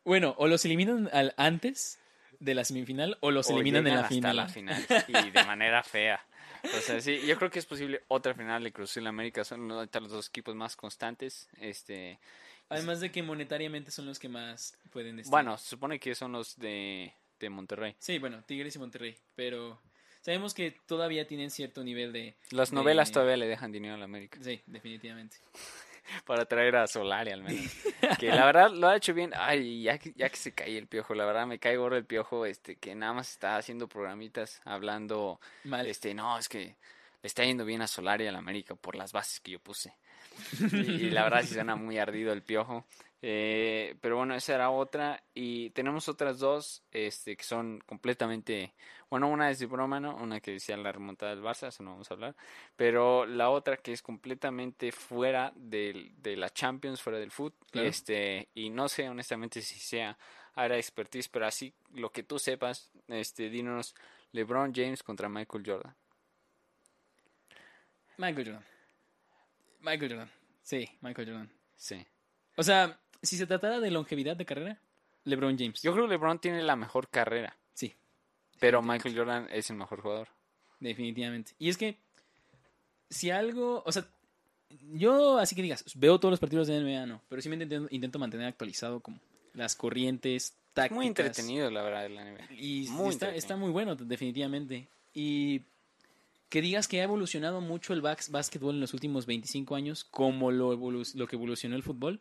Bueno, o los eliminan al, antes de la semifinal o los O eliminan en la hasta final. la final. Y de manera fea. O sea, sí, yo creo que es posible otra final de Cruz Azul América. Son los dos equipos más constantes. Este, Además de que monetariamente son los que más pueden estar. bueno, se supone que son los de, de Monterrey. Sí, bueno, Tigres y Monterrey. Pero sabemos que todavía tienen cierto nivel de. Las de- novelas todavía le dejan dinero a la América. Sí, definitivamente. [laughs] para traer a Solari al menos. [laughs] Que la verdad lo ha hecho bien. Ay, ya que, ya que se cae el piojo, la verdad me cae gordo el piojo, este, que nada más está haciendo programitas hablando, Mal. este, no, es que le está yendo bien a Solari al América por las bases que yo puse. [laughs] Y, y la verdad sí suena muy ardido el piojo. Eh, pero bueno, esa era otra. Y tenemos otras dos, este, que son completamente, bueno, una es de broma, ¿no? Una que decía la remontada del Barça, eso no vamos a hablar. Pero la otra que es completamente fuera del, de la Champions, fuera del fútbol. Claro. Este, y no sé honestamente si sea área de expertise, pero así lo que tú sepas, este, dinos LeBron James contra Michael Jordan. Michael Jordan. Michael Jordan. Sí, Michael Jordan. Sí. O sea, si se tratara de longevidad de carrera, LeBron James. Yo creo que LeBron tiene la mejor carrera, pero Michael Jordan es el mejor jugador. definitivamente. Y es que, si algo. O sea, yo, así que digas, veo todos los partidos de NBA, no. Pero sí me intento, intento mantener actualizado como las corrientes, tácticas. Muy entretenido, la verdad, la NBA. Y Muy está, está muy bueno, definitivamente. Y que digas que ha evolucionado mucho el básquetbol en los últimos 25 años, como lo, lo que evolucionó el fútbol.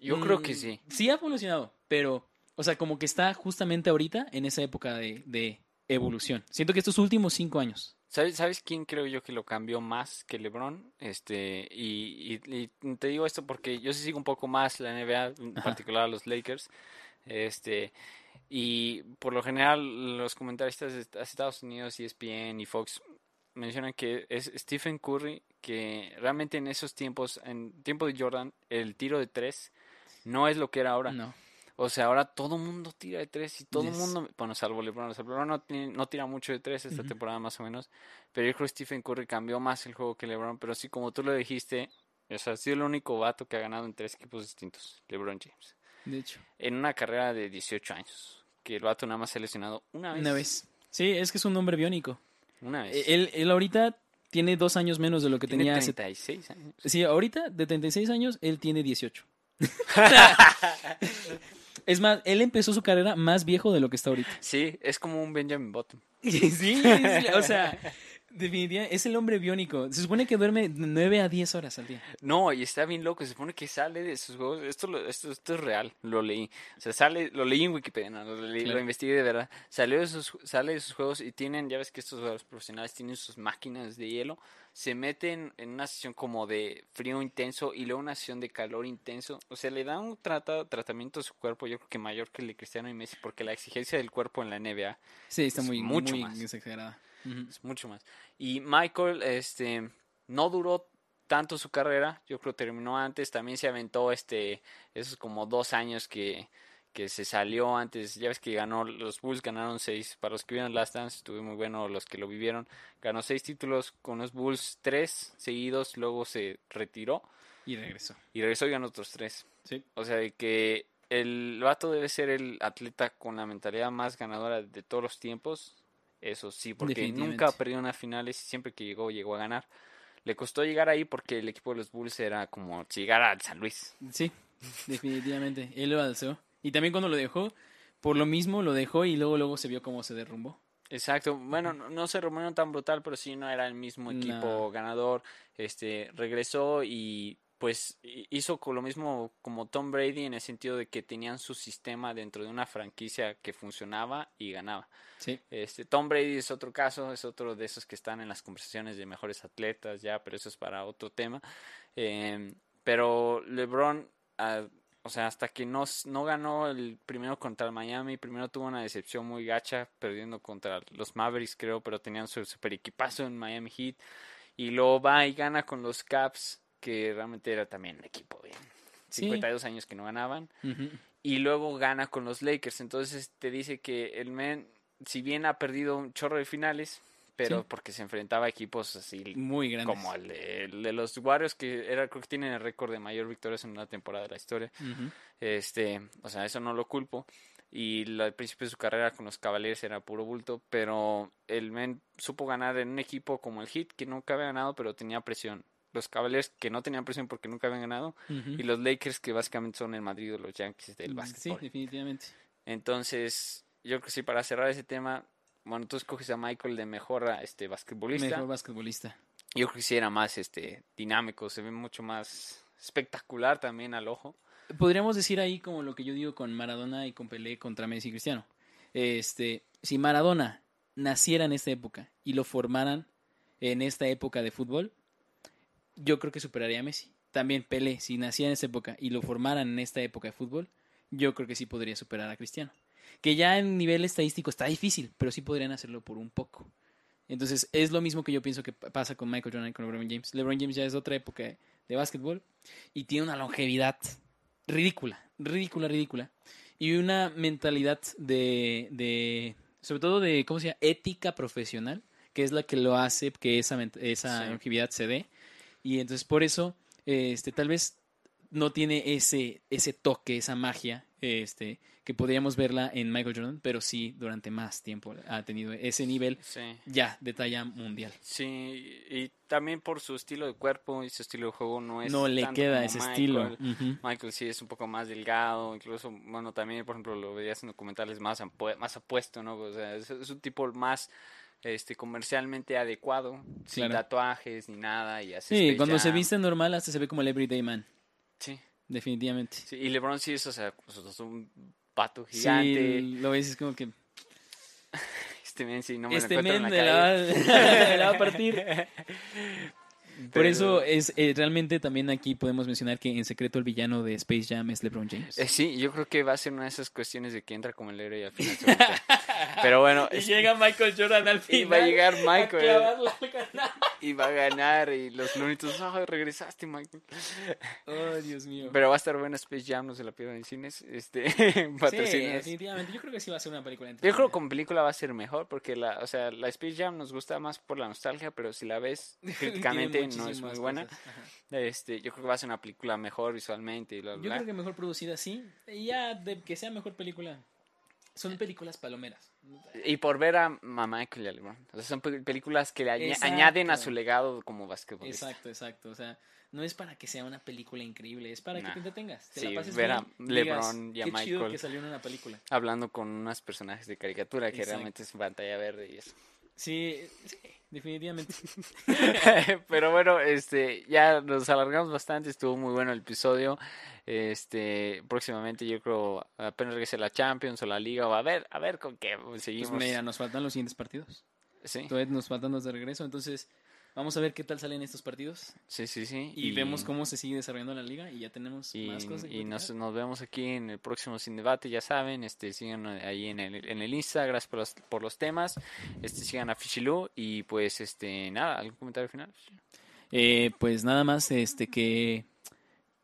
Yo creo que Mm, sí. Sí ha evolucionado, pero, o sea, como que está justamente ahorita en esa época de, de evolución. Siento que estos últimos cinco años. ¿Sabes, ¿Sabes quién creo yo que lo cambió más que LeBron? Este, y, y- y te digo esto porque yo sí sigo un poco más la NBA, en Ajá. particular a los Lakers. Este, y por lo general los comentaristas de Estados Unidos, ESPN y Fox mencionan que es Stephen Curry que realmente en esos tiempos, en tiempo de Jordan, el tiro de tres no es lo que era ahora. No. O sea, ahora todo mundo tira de tres y todo el Yes. mundo, bueno, salvo LeBron, o sea, LeBron no, tira mucho de tres esta temporada más o menos, pero yo creo que Stephen Curry cambió más el juego que LeBron, pero sí, como tú lo dijiste, o sea, ha sido el único vato que ha ganado en tres equipos distintos, LeBron James, De hecho. en una carrera de 18 años, que el vato nada más se ha lesionado una vez. Una vez. Sí, es que es un hombre biónico. Una vez. Eh, Él, él ahorita tiene dos años menos de lo que Tiene tenía hace 36 años. Sí, ahorita de 36 años, él tiene 18. [laughs] Es más, él empezó su carrera más viejo de lo que está ahorita. Sí, es como un Benjamin Button. [laughs] Sí, sí, o sea, definitivamente es el hombre biónico. Se supone que duerme 9 a 10 horas al día. No, y está bien loco. Se supone que sale de sus juegos. Esto, lo- esto, esto es real. Lo leí. O sea, sale, lo leí en Wikipedia, no, lo, leí- Claro. lo investigué de verdad. Salió de sus, sale de sus juegos y tienen, ya ves que estos jugadores profesionales tienen sus máquinas de hielo. Se meten en una sesión como de frío intenso y luego una sesión de calor intenso. O sea, le da un trata- tratamiento a su cuerpo, yo creo que mayor que el de Cristiano y Messi, porque la exigencia del cuerpo en la NBA Sí, está Es muy, mucho muy más. exagerada. Ujú. es mucho más. Y Michael, este, no duró tanto su carrera, yo creo que terminó antes, también se aventó este, esos como dos años que, que se salió antes, ya ves que ganó, los Bulls ganaron seis, para los que vieron Last Dance, estuvo muy bueno, los que lo vivieron, ganó seis títulos con los Bulls, tres seguidos, luego se retiró Y regresó. y regresó y ganó otros tres. Sí. O sea, de que el vato debe ser el atleta con la mentalidad más ganadora de todos los tiempos. Eso sí, porque nunca ha perdido unas finales y siempre que llegó, llegó a ganar. Le costó llegar ahí porque el equipo de los Bulls era como si llegara al San Luis. Sí, definitivamente. Él lo alzó. Y también cuando lo dejó, por lo mismo lo dejó y luego luego se vio cómo se derrumbó. Exacto. Bueno, no, no se rompieron tan brutal, pero sí no era el mismo equipo No. ganador. Este regresó y pues hi- hizo lo mismo como Tom Brady en el sentido de que tenían su sistema dentro de una franquicia que funcionaba y ganaba. Sí. Este, Tom Brady es otro caso, es otro de esos que están en las conversaciones de mejores atletas, ya, pero eso es para otro tema. Eh, pero LeBron, ah, o sea, hasta que no, no ganó el primero contra el Miami, primero tuvo una decepción muy gacha, perdiendo contra los Mavericks, creo, pero tenían su super equipazo en Miami Heat. Y luego va y gana con los Caps, que realmente era también un equipo bien. Sí. 52 años que no ganaban y luego gana con los Lakers. Entonces te dice que el men, si bien ha perdido un chorro de finales, pero Sí. porque se enfrentaba a equipos así Muy grandes. como el de, el de los Warriors, que era, creo que tienen el récord de mayor victorias en una temporada de la historia. Ujú. Este, o sea, eso no lo culpo. Y lo- al principio de su carrera con los Cavaliers era puro bulto, pero el men supo ganar en un equipo como el Heat, que nunca había ganado, pero tenía presión. Los Cavaliers que no tenían presión porque nunca habían ganado, Ujú. y los Lakers que básicamente son el Madrid o los Yankees del Sí, básquetbol. definitivamente. Entonces, yo creo que sí, para cerrar ese tema, bueno, tú escoges a Michael de mejor este basquetbolista. Mejor basquetbolista. Yo creo que sí era más este dinámico, se ve mucho más espectacular también al ojo. Podríamos decir ahí como lo que yo digo con Maradona y con Pelé contra Messi y Cristiano. Este, si Maradona naciera en esta época y lo formaran en esta época de fútbol, yo creo que superaría a Messi. También Pelé, si nacía en esta época y lo formaran en esta época de fútbol, yo creo que sí podría superar a Cristiano. Que ya en nivel estadístico está difícil, pero sí podrían hacerlo por un poco. Entonces es lo mismo que yo pienso que pa- pasa con Michael Jordan y con LeBron James. LeBron James ya es de otra época de básquetbol y tiene una longevidad ridícula, ridícula, ridícula. Y una mentalidad de, de sobre todo de, ¿cómo se llama? Ética profesional, que es la que lo hace que esa, esa Sí. longevidad se dé. Y entonces por eso, este, tal vez no tiene ese, ese toque, esa magia, este, que podríamos verla en Michael Jordan, pero sí durante más tiempo ha tenido ese nivel Sí. ya de talla mundial. Sí, y también por su estilo de cuerpo y su estilo de juego no es no le tanto queda ese Michael. estilo. Michael sí es un poco más delgado, incluso, bueno, también, por ejemplo, lo veías en documentales más, más apuesto, ¿no? O sea, es, es un tipo más este comercialmente adecuado, sin tatuajes ni nada y así. Sí, cuando se viste normal hasta se ve como el everyday man, Sí, definitivamente. sí, y LeBron sí es, o sea, pues, es un pato Sí, gigante. lo ves es como que [laughs] Este men sí, no me este lo encuentro men en la me la, va, calle. [laughs] me la va a partir. [laughs] Por eso es eh, realmente también aquí podemos mencionar que en secreto el villano de Space Jam es LeBron James. Eh, sí, yo creo que va a ser una de esas cuestiones de que entra como el héroe y al final se. Pero bueno, y llega Michael Jordan al [laughs] y final. va a llegar Michael y va a ganar y los Tunes, "Ah, regresaste Michael. Oh, Dios mío. Pero va a estar buena Space Jam, no se la pierdan en cines. Este, [laughs] sí, definitivamente. Yo creo que sí va a ser una película Yo creo que con película va a ser mejor porque la, o sea, la Space Jam nos gusta más por la nostalgia, pero si la ves [laughs] críticamente no es muy buena. Este, yo creo que va a ser una película mejor visualmente y bla, bla, Yo bla. creo que mejor producida sí. Y ya de que sea mejor película. Son películas palomeras. Y por ver a mamá y a LeBron. O sea, son pe- películas que le Exacto. añaden a su legado como basquetbolista. Exacto, exacto. O sea, no es para que sea una película increíble, es para Nah. que te entretengas. Te Sí, la pases ver bien, a digas, LeBron y a "Qué chido Michael". que salió en una película. Hablando con unos personajes de caricatura que Exacto. realmente es pantalla verde y eso. Sí, sí, definitivamente. [laughs] [laughs] Pero bueno, este, ya nos alargamos bastante, estuvo muy bueno el episodio. Este, próximamente yo creo apenas regrese la Champions o la Liga, o a ver, a ver con qué Pues seguimos. mira, nos faltan los siguientes partidos. Sí, Todavía nos faltan los de regreso, entonces vamos a ver qué tal salen estos partidos sí, sí, sí. y, vemos cómo se sigue desarrollando la liga y ya tenemos y, más cosas. y nos, nos vemos aquí en el próximo Sin Debate, ya saben, este, sigan ahí en el, en el Insta, gracias por los, por los temas, este, sigan a Fichilú y pues, este, nada, ¿algún comentario final? Eh, pues nada más, este que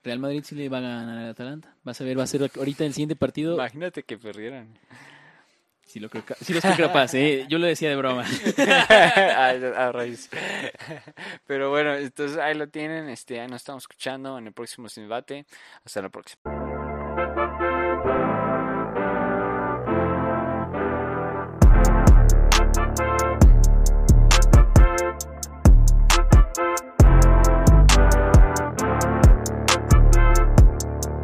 Real Madrid sí le va a ganar al Atalanta. Vas a ver, va a ser ahorita el siguiente partido. Imagínate que perdieran. Sí, lo creo, sí los creo capaz, ¿eh? Yo lo decía de broma. [laughs] a, raíz. Pero bueno, entonces ahí lo tienen, este, ahí nos estamos escuchando en el próximo Debate. Hasta la próxima.